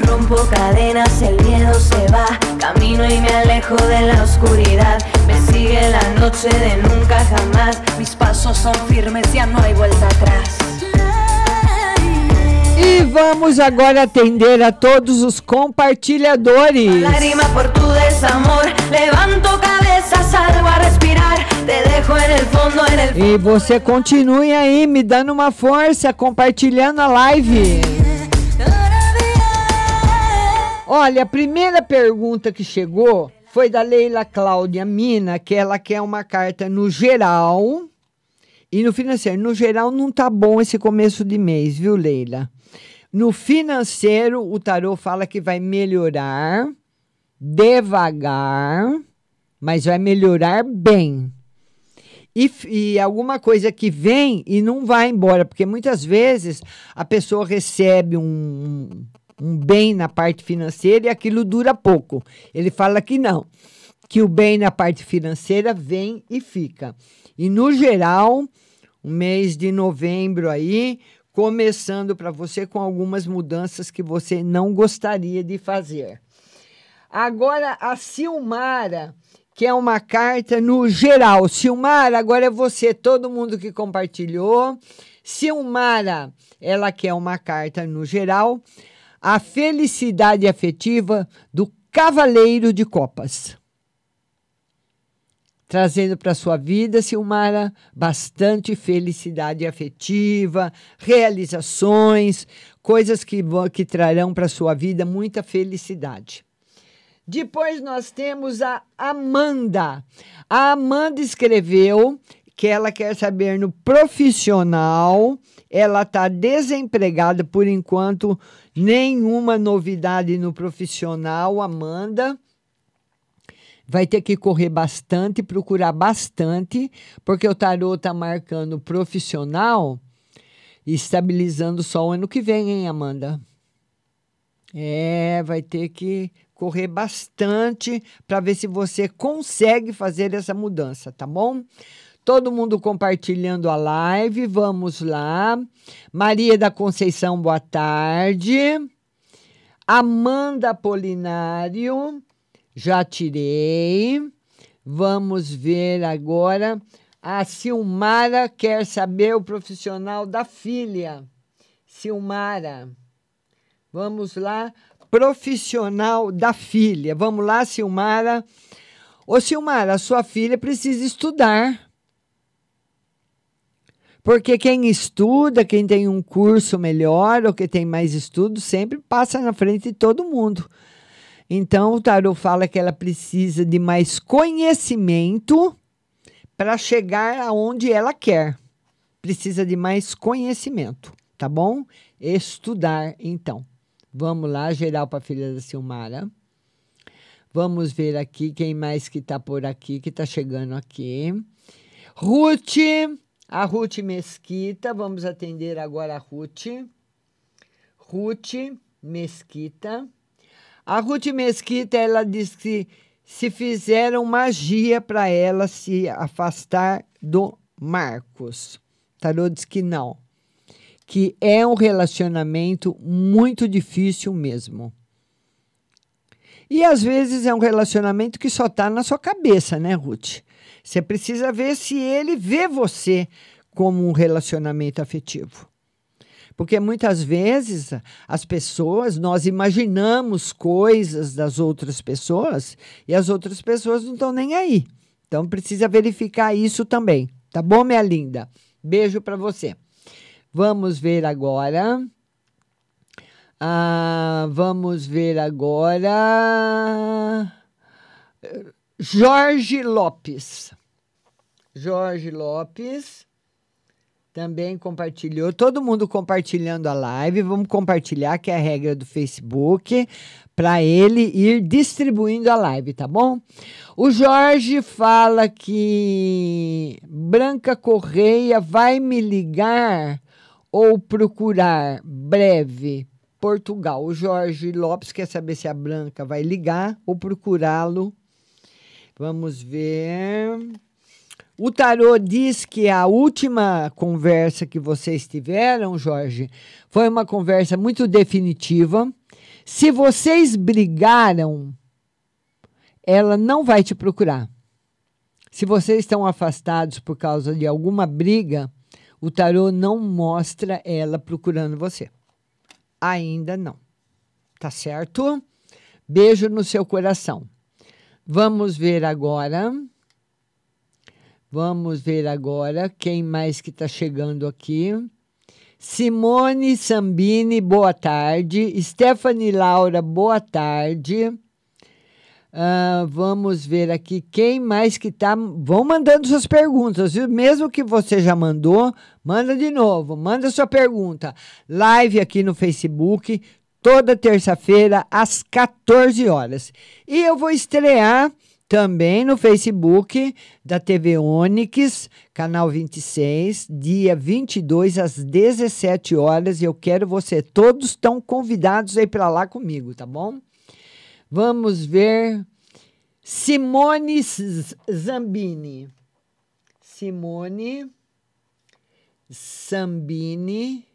Rompo cadenas, el miedo se va. Camino y me alejo de la oscuridad. Me sigue la noche de nunca jamás. Mis pasos son firmes, ya no hay vuelta atrás. E vamos agora atender a todos os compartilhadores. Lágrima por tu desamor. Levanto cabeza, salgo a respirar. Te dejo en el fondo, en el E você continue aí me dando uma força, compartilhando a live. Olha, a primeira pergunta que chegou foi da Leila Cláudia Mina, que ela quer uma carta no geral e no financeiro. No geral não tá bom esse começo de mês, viu, Leila? No financeiro, o tarô fala que vai melhorar devagar, mas vai melhorar bem. E, e alguma coisa que vem e não vai embora, porque muitas vezes a pessoa recebe um, um bem na parte financeira e aquilo dura pouco. Ele fala que não, que o bem na parte financeira vem e fica. E no geral, o mês de novembro aí, começando para você com algumas mudanças que você não gostaria de fazer. Agora, a Silmara, que é uma carta no geral. Silmara, agora é você, todo mundo que compartilhou. Silmara, ela quer uma carta no geral. A felicidade afetiva do Cavaleiro de Copas trazendo para sua vida, Silmara, bastante felicidade afetiva, realizações, coisas que, que trarão para sua vida muita felicidade. Depois nós temos a Amanda. A Amanda escreveu que ela quer saber no profissional. Ela está desempregada por enquanto, nenhuma novidade no profissional, Amanda vai ter que correr bastante, procurar bastante, porque o tarô está marcando profissional e estabilizando só o ano que vem, hein, Amanda? É, vai ter que correr bastante para ver se você consegue fazer essa mudança, tá bom? Todo mundo compartilhando a live, vamos lá. Maria da Conceição, boa tarde. Amanda Polinário, já tirei. Vamos ver agora. A Silmara quer saber o profissional da filha. Silmara. Vamos lá. Profissional da filha. Vamos lá, Silmara. Ô, Silmara, sua filha precisa estudar. Porque quem estuda, quem tem um curso melhor ou que tem mais estudo, sempre passa na frente de todo mundo. Então, o tarot fala que ela precisa de mais conhecimento para chegar aonde ela quer. Precisa de mais conhecimento, tá bom? Estudar, então. Vamos lá, geral para a filha da Silmara. Vamos ver aqui quem mais que está por aqui, que está chegando aqui. Ruth, a Ruth Mesquita. Vamos atender agora a Ruth. Ruth Mesquita. A Ruth Mesquita, ela diz que se fizeram magia para ela se afastar do Marcos. Tarô diz que não. Que é um relacionamento muito difícil mesmo. E às vezes é um relacionamento que só está na sua cabeça, né, Ruth? Você precisa ver se ele vê você como um relacionamento afetivo. Porque muitas vezes as pessoas, nós imaginamos coisas das outras pessoas e as outras pessoas não estão nem aí. Então precisa verificar isso também. Tá bom, minha linda? Beijo para você. Vamos ver agora. Ah, vamos ver agora. Jorge Lopes. Jorge Lopes também compartilhou. Todo mundo compartilhando a live. Vamos compartilhar, que é a regra do Facebook, para ele ir distribuindo a live, tá bom? O Jorge fala que Branca Correia vai me ligar ou procurar breve Portugal. O Jorge Lopes quer saber se a Branca vai ligar ou procurá-lo. Vamos ver. O tarô diz que a última conversa que vocês tiveram, Jorge, foi uma conversa muito definitiva. Se vocês brigaram, ela não vai te procurar. Se vocês estão afastados por causa de alguma briga, o tarô não mostra ela procurando você. Ainda não. Tá certo? Beijo no seu coração. Vamos ver agora. Vamos ver agora quem mais que está chegando aqui. Simone Sambini, boa tarde. Stephanie Laura, boa tarde. Uh, vamos ver aqui quem mais que está. Vão mandando suas perguntas, viu? Mesmo que você já mandou, manda de novo, manda sua pergunta. Live aqui no Facebook, toda terça-feira, às 14 horas. E eu vou estrear também no Facebook da TV Onix, canal 26, dia 22 às 17 horas. E eu quero você. Todos estão convidados aí para lá comigo, tá bom? Vamos ver. Simone Zambini. Simone Sambini.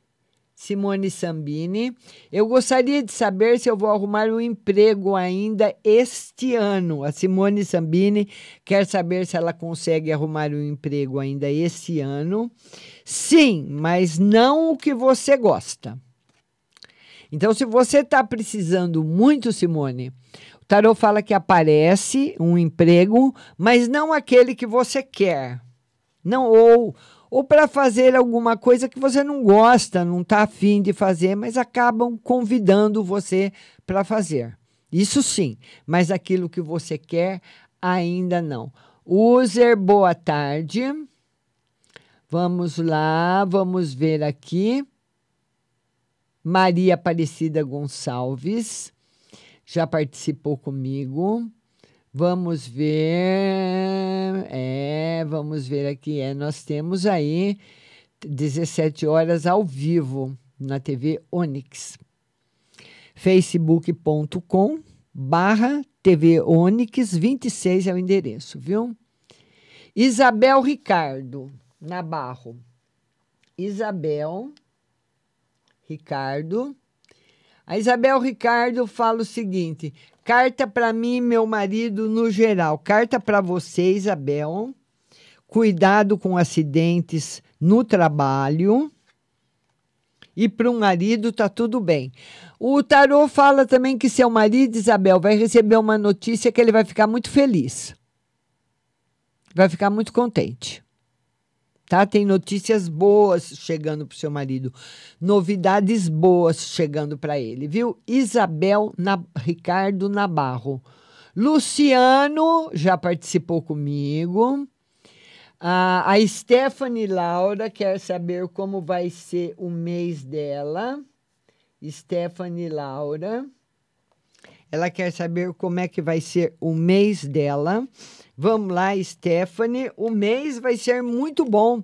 Simone Sambini. Eu gostaria de saber se eu vou arrumar um emprego ainda este ano. A Simone Sambini quer saber se ela consegue arrumar um emprego ainda este ano. Sim, mas não o que você gosta. Então, se você está precisando muito, Simone, o Tarô fala que aparece um emprego, mas não aquele que você quer. Não, ou, ou para fazer alguma coisa que você não gosta, não está afim de fazer, mas acabam convidando você para fazer. Isso sim, mas aquilo que você quer, ainda não. User, boa tarde. Vamos lá, vamos ver aqui. Maria Aparecida Gonçalves já participou comigo. Vamos ver. É, vamos ver aqui. É, nós temos aí 17 horas ao vivo na TV Onix. facebook.com barra TV Onix 26 é o endereço, viu? Isabel Ricardo Nabarro. Isabel Ricardo. A Isabel Ricardo fala o seguinte: carta para mim meu marido no geral. Carta para você, Isabel. Cuidado com acidentes no trabalho. E para o marido tá tudo bem. O tarô fala também que seu marido, Isabel, vai receber uma notícia que ele vai ficar muito feliz. Vai ficar muito contente tá? Tem notícias boas chegando para o seu marido, novidades boas chegando para ele, viu? Isabel na, Ricardo Nabarro. Luciano já participou comigo. Ah, a Stephanie Laura quer saber como vai ser o mês dela. Stephanie Laura. Ela quer saber como é que vai ser o mês dela. Vamos lá, Stephanie. O mês vai ser muito bom.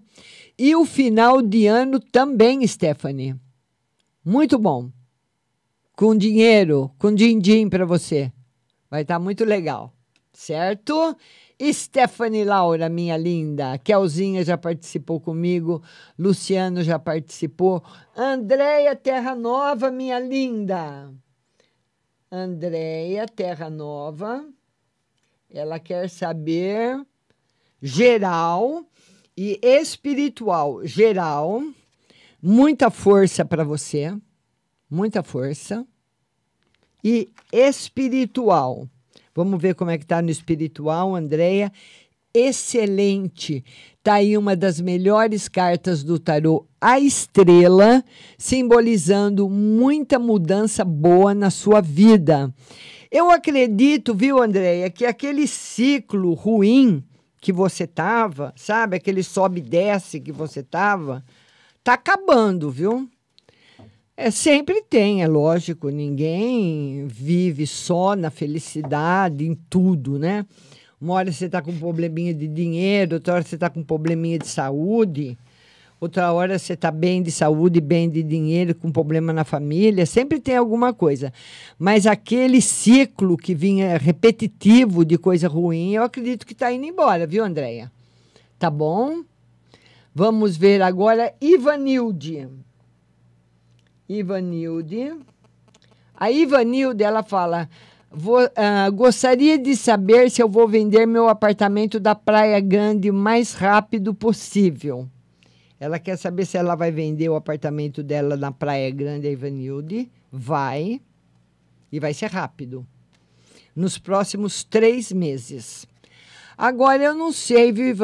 E o final de ano também, Stephanie. Muito bom. Com dinheiro, com din-din para você. Vai estar muito legal. Certo? Stephanie Laura, minha linda. Kelzinha já participou comigo. Luciano já participou. Andréia Terra Nova, minha linda. Andréia Terra Nova. Ela quer saber geral e espiritual. Geral, muita força para você, muita força. E espiritual. Vamos ver como é que tá no espiritual, Andréia. Excelente. Tá aí uma das melhores cartas do tarô, a estrela, simbolizando muita mudança boa na sua vida. Eu acredito, viu, Andréia, que aquele ciclo ruim que você tava, sabe, aquele sobe e desce que você tava, tá acabando, viu? É, sempre tem, é lógico, ninguém vive só na felicidade, em tudo, né? Uma hora você está com um probleminha de dinheiro, outra hora você está com um probleminha de saúde, outra hora você está bem de saúde, bem de dinheiro, com problema na família, sempre tem alguma coisa. Mas aquele ciclo que vinha repetitivo de coisa ruim, eu acredito que está indo embora, viu, Andréia? Tá bom? Vamos ver agora Ivanilde. Ivanilde. A Ivanilde, ela fala: vou, ah, gostaria de saber se eu vou vender meu apartamento da Praia Grande o mais rápido possível. Ela quer saber se ela vai vender o apartamento dela na Praia Grande, Ivanilde. Vai. E vai ser rápido. Nos próximos três meses. Agora eu não sei, viu?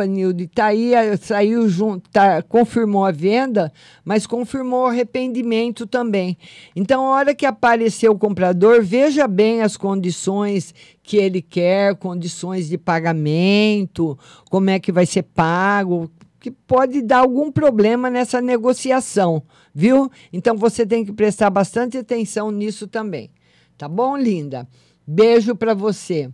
Tá aí, eh, saiu junto, tá, confirmou a venda, mas confirmou o arrependimento também. Então, a hora que aparecer o comprador, veja bem as condições que ele quer, condições de pagamento, como é que vai ser pago, que pode dar algum problema nessa negociação, viu? Então você tem que prestar bastante atenção nisso também. Tá bom, linda? Beijo para você.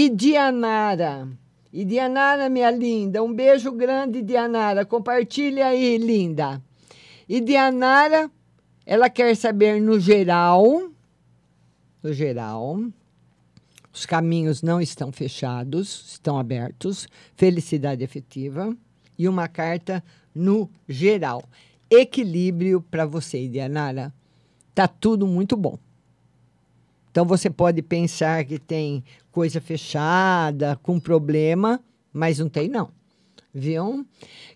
E Dianara. E Dianara, minha linda, um beijo grande, Dianara. Compartilha aí, linda. E Dianara, ela quer saber no geral, no geral, os caminhos não estão fechados, estão abertos. Felicidade efetiva. E uma carta no geral. Equilíbrio para você, Dianara. Tá tudo muito bom. Então você pode pensar que tem coisa fechada, com problema, mas não tem não. Viu?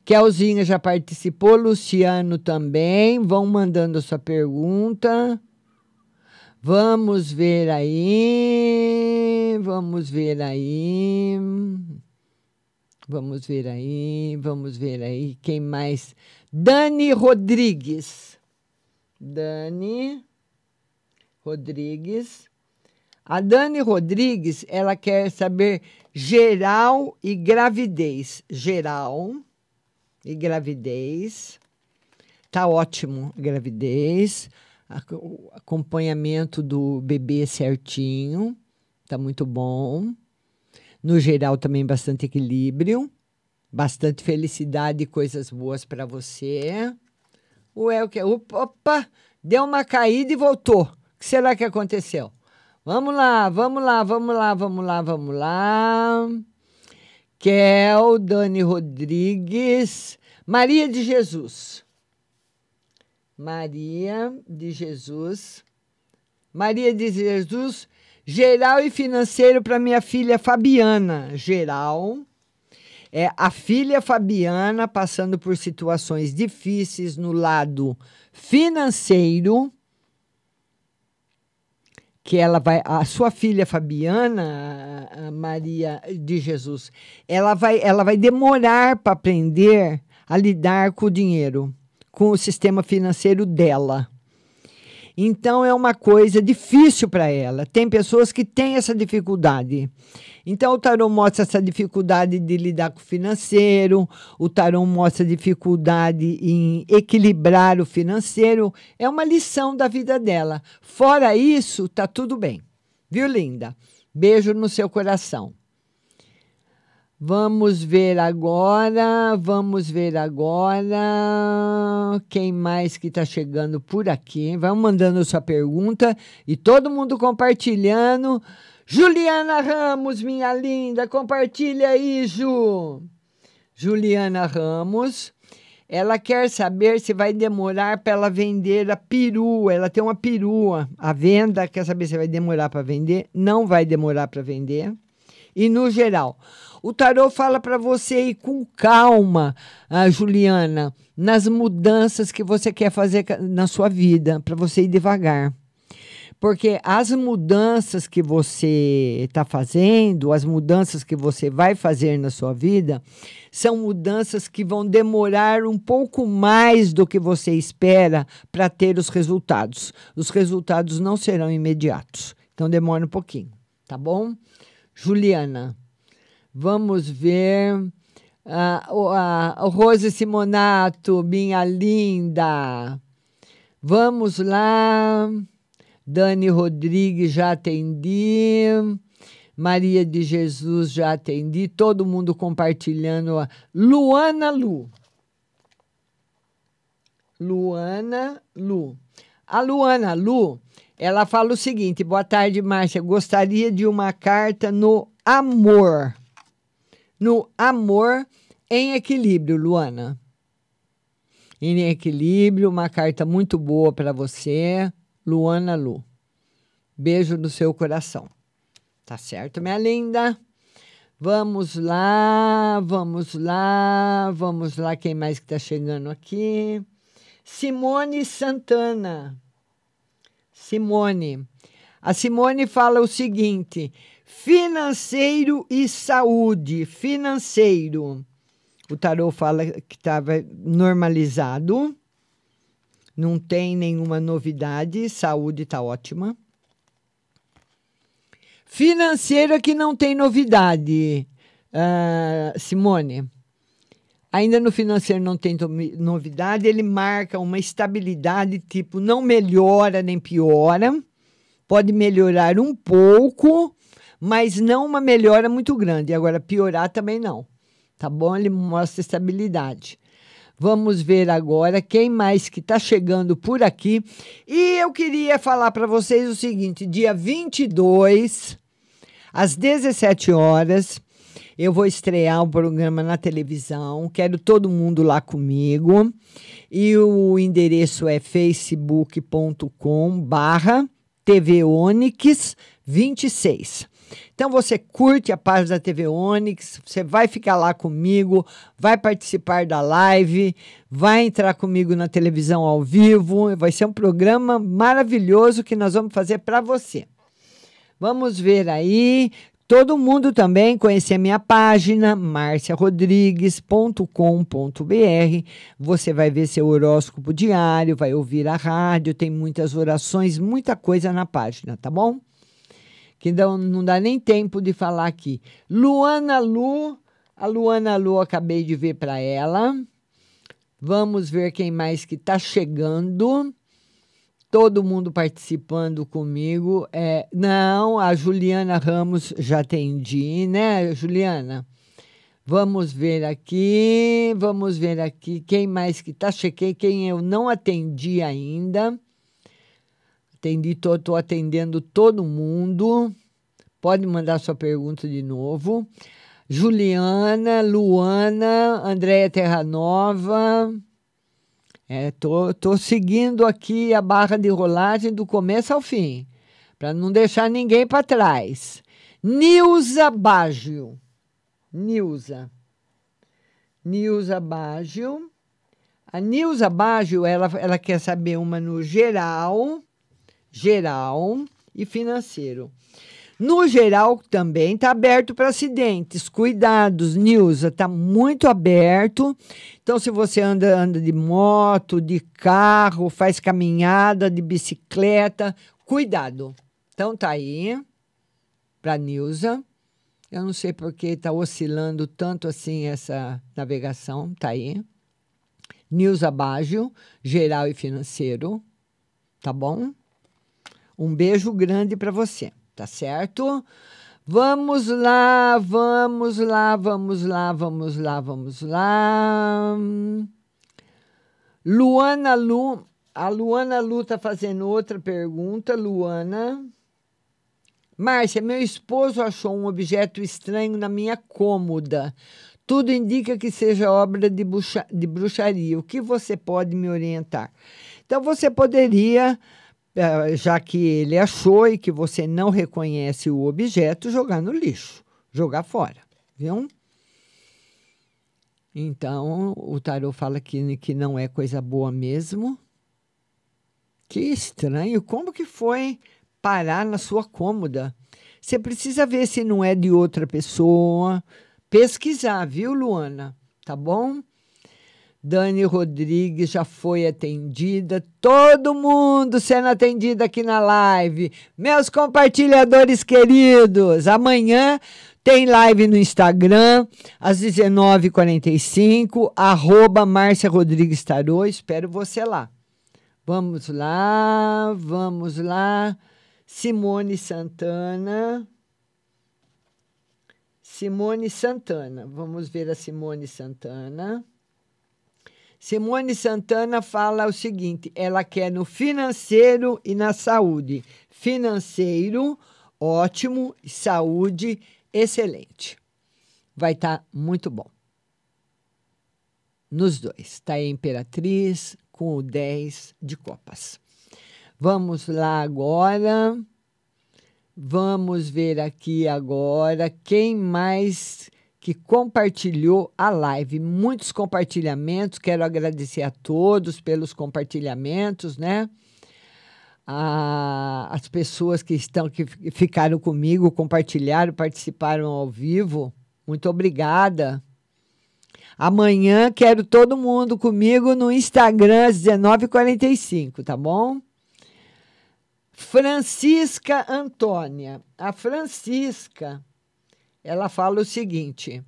Kelzinha já participou, Luciano também. Vão mandando a sua pergunta. Vamos ver aí. Vamos ver aí. Vamos ver aí. Vamos ver aí. Quem mais? Dani Rodrigues. Dani Rodrigues. A Dani Rodrigues, ela quer saber geral e gravidez. Geral e gravidez. Tá ótimo, gravidez. Acompanhamento do bebê certinho. Tá muito bom. No geral, também bastante equilíbrio. Bastante felicidade e coisas boas para você. Ué, o que? Opa! Deu uma caída e voltou. O que será que aconteceu? Vamos lá, vamos lá, vamos lá, vamos lá, vamos lá. Kel, Dani Rodrigues, Maria de Jesus. Maria de Jesus. Maria de Jesus, geral e financeiro para minha filha Fabiana. Geral. É a filha Fabiana passando por situações difíceis no lado financeiro que ela vai, a sua filha Fabiana, a Maria de Jesus, ela vai, ela vai demorar para aprender a lidar com o dinheiro, com o sistema financeiro dela. Então é uma coisa difícil para ela. Tem pessoas que têm essa dificuldade. Então o tarô mostra essa dificuldade de lidar com o financeiro, o tarô mostra dificuldade em equilibrar o financeiro. É uma lição da vida dela. Fora isso, tá tudo bem. Viu, linda? Beijo no seu coração. Vamos ver agora, vamos ver agora quem mais que está chegando por aqui. Vão mandando sua pergunta e todo mundo compartilhando. Juliana Ramos, minha linda, compartilha aí, Ju. Juliana Ramos, ela quer saber se vai demorar para ela vender a perua. Ela tem uma perua à venda, quer saber se vai demorar para vender? Não vai demorar para vender. E no geral, o tarô fala para você ir com calma, ah, Juliana, nas mudanças que você quer fazer na sua vida, para você ir devagar. Porque as mudanças que você está fazendo, as mudanças que você vai fazer na sua vida, são mudanças que vão demorar um pouco mais do que você espera para ter os resultados. Os resultados não serão imediatos. Então demora um pouquinho, tá bom? Juliana, vamos ver. Uh, uh, Rose Simonato, minha linda. Vamos lá. Dani Rodrigues, já atendi. Maria de Jesus, já atendi. Todo mundo compartilhando. Luana Lu. Luana Lu. A Luana Lu, ela fala o seguinte: boa tarde, Márcia. Gostaria de uma carta no amor. No amor em equilíbrio, Luana. Em equilíbrio, uma carta muito boa para você. Luana Lu. Beijo no seu coração. Tá certo, minha linda? Vamos lá, vamos lá, vamos lá. Quem mais que tá chegando aqui? Simone Santana. Simone. A Simone fala o seguinte: financeiro e saúde. Financeiro. O tarô fala que estava normalizado não tem nenhuma novidade, saúde está ótima. Financeira que não tem novidade, uh, Simone. Ainda no financeiro não tem novidade, ele marca uma estabilidade, tipo, não melhora nem piora, pode melhorar um pouco, mas não uma melhora muito grande. Agora, piorar também não. Tá bom? Ele mostra estabilidade. Vamos ver agora quem mais que está chegando por aqui. E eu queria falar para vocês o seguinte: dia 22, às 17 horas, eu vou estrear um programa na televisão. Quero todo mundo lá comigo. E o endereço é facebook.com barra TV Onix 26. Então você curte a página da TV Onix, você vai ficar lá comigo, vai participar da live, vai entrar comigo na televisão ao vivo, vai ser um programa maravilhoso que nós vamos fazer para você. Vamos ver aí. Todo mundo também conhecer a minha página, marciarodrigues.com.br. Você vai ver seu horóscopo diário, vai ouvir a rádio, tem muitas orações, muita coisa na página, tá bom? Que não, não dá nem tempo de falar aqui. Luana Lu, a Luana Lu, acabei de ver para ela. Vamos ver quem mais que está chegando todo mundo participando comigo. É, não, a Juliana Ramos já atendi, né, Juliana? Vamos ver aqui, vamos ver aqui quem mais que tá. Chequei quem eu não atendi ainda. Atendi, tô, tô atendendo todo mundo. Pode mandar sua pergunta de novo. Juliana, Luana, Andréia Terranova. É, tô, tô seguindo aqui a barra de rolagem do começo ao fim, para não deixar ninguém para trás. Nilza Baggio. Nilza. Nilza Baggio. A Nilza Baggio, ela, ela quer saber uma no geral, geral e financeiro. No geral, também está aberto para acidentes. Cuidados, Nilza, está muito aberto. Então, se você anda, anda de moto, de carro, faz caminhada, de bicicleta, cuidado. Então, tá aí para Nilza. Eu não sei porque está oscilando tanto assim essa navegação. Tá aí. Nilza Baggio, geral e financeiro. Tá bom? Um beijo grande para você tá certo? Vamos lá, vamos lá, vamos lá, vamos lá, vamos lá. Luana Lu, a Luana Lu tá fazendo outra pergunta, Luana. Márcia, meu esposo achou um objeto estranho na minha cômoda. Tudo indica que seja obra de, bruxa, de bruxaria. O que você pode me orientar? Então, você poderia já que ele achou e que você não reconhece o objeto, jogar no lixo, jogar fora, viu? Então, o tarô fala que, que não é coisa boa mesmo. Que estranho, como que foi parar na sua cômoda? Você precisa ver se não é de outra pessoa, pesquisar, viu, Luana? Tá bom? Dani Rodrigues já foi atendida. Todo mundo sendo atendido aqui na live. Meus compartilhadores queridos, amanhã tem live no Instagram, às 19h45, arroba Márcia Rodrigues Tarô. Espero você lá. Vamos lá, vamos lá. Simone Santana. Simone Santana. Vamos ver a Simone Santana. Simone Santana fala o seguinte: ela quer no financeiro e na saúde. Financeiro, ótimo, saúde, excelente. Vai estar tá muito bom. Nos dois. Está a Imperatriz com o 10 de copas. Vamos lá agora. Vamos ver aqui agora quem mais que compartilhou a live. Muitos compartilhamentos, quero agradecer a todos pelos compartilhamentos, né? A, as pessoas que estão que ficaram comigo, compartilharam, participaram ao vivo. Muito obrigada. Amanhã quero todo mundo comigo no Instagram às 19h45, tá bom? Francisca Antônia. A Francisca ela fala o seguinte: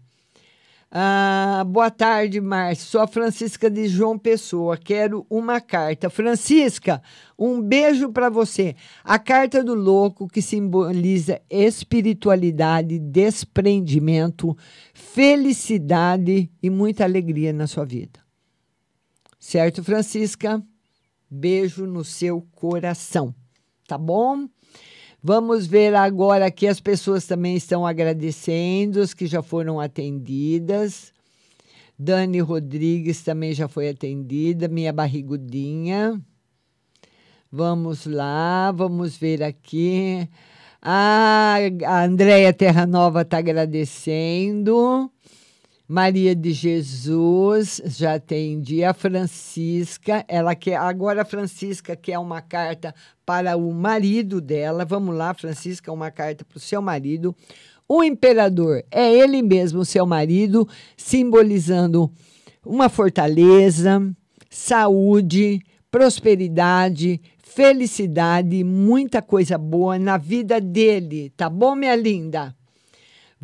Ah, boa tarde, Márcio. Sou a Francisca de João Pessoa. Quero uma carta. Francisca, um beijo para você. A carta do louco que simboliza espiritualidade, desprendimento, felicidade e muita alegria na sua vida. Certo, Francisca? Beijo no seu coração. Tá bom? Vamos ver agora que as pessoas também estão agradecendo, as que já foram atendidas. Dani Rodrigues também já foi atendida, minha barrigudinha. Vamos lá, vamos ver aqui. Ah, a Andréia Terra Nova está agradecendo. Maria de Jesus, já atendi. A Francisca, ela quer. Agora a Francisca quer uma carta para o marido dela. Vamos lá, Francisca, uma carta para o seu marido. O imperador é ele mesmo, seu marido, simbolizando uma fortaleza, saúde, prosperidade, felicidade, muita coisa boa na vida dele, tá bom, minha linda?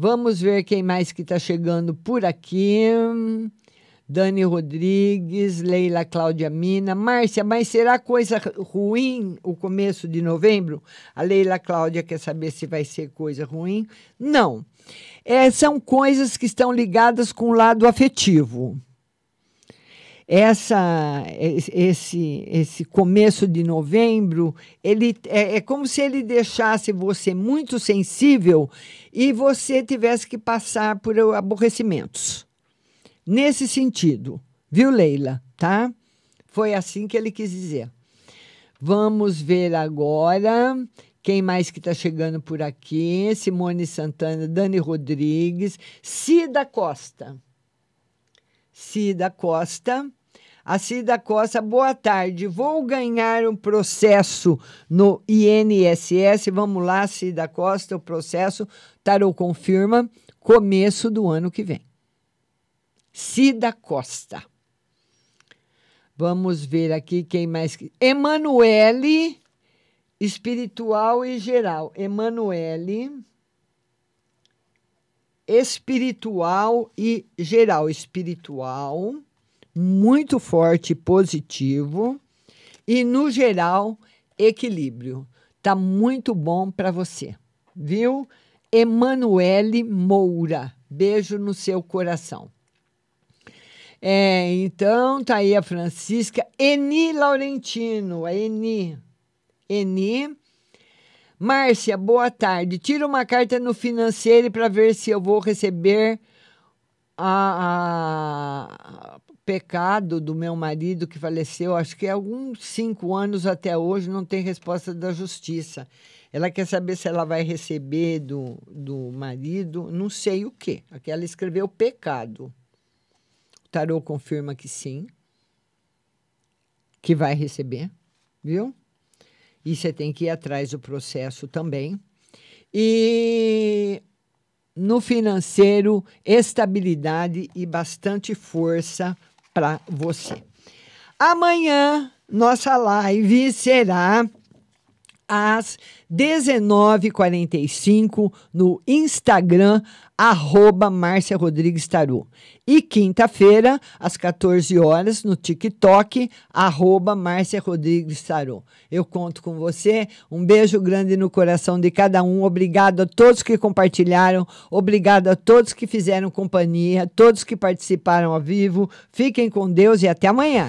Vamos ver quem mais que está chegando por aqui. Dani Rodrigues, Leila Cláudia Mina, Márcia, mas será coisa ruim o começo de novembro? A Leila Cláudia quer saber se vai ser coisa ruim. Não. É, são coisas que estão ligadas com o lado afetivo essa esse esse começo de novembro ele é, é, como se ele deixasse você muito sensível e você tivesse que passar por aborrecimentos. Nesse sentido viu Leila? Tá? Foi assim que ele quis dizer. Vamos ver agora quem mais que está chegando por aqui. Simone Santana Dani Rodrigues Cida Costa. Cida Costa a Cida Costa, boa tarde. Vou ganhar um processo no INSS. Vamos lá, Cida Costa, o processo. Tarô confirma começo do ano que vem. Cida Costa. Vamos ver aqui quem mais. Emanuele, espiritual e geral. Emanuele, espiritual e geral. Espiritual muito forte positivo e no geral equilíbrio. Tá muito bom para você, viu? Emanuele Moura. Beijo no seu coração. É, então, tá aí a Francisca. Eni Laurentino, a Eni. Eni. Márcia, boa tarde. Tira uma carta no financeiro para ver se eu vou receber a, a, pecado do meu marido que faleceu, acho que há alguns cinco anos até hoje, não tem resposta da justiça. Ela quer saber se ela vai receber do, do marido, não sei o quê. Aqui ela escreveu pecado. O tarô confirma que sim, que vai receber, viu? E você tem que ir atrás do processo também. E no financeiro, estabilidade e bastante força para você. Amanhã, nossa live será às 19h45 no Instagram, arroba Márcia Rodrigues Taru. E quinta-feira, às 14 horas, no TikTok, arroba Márcia Rodrigues Taru. Eu conto com você. Um beijo grande no coração de cada um. Obrigado a todos que compartilharam. Obrigado a todos que fizeram companhia, todos que participaram ao vivo. Fiquem com Deus e até amanhã.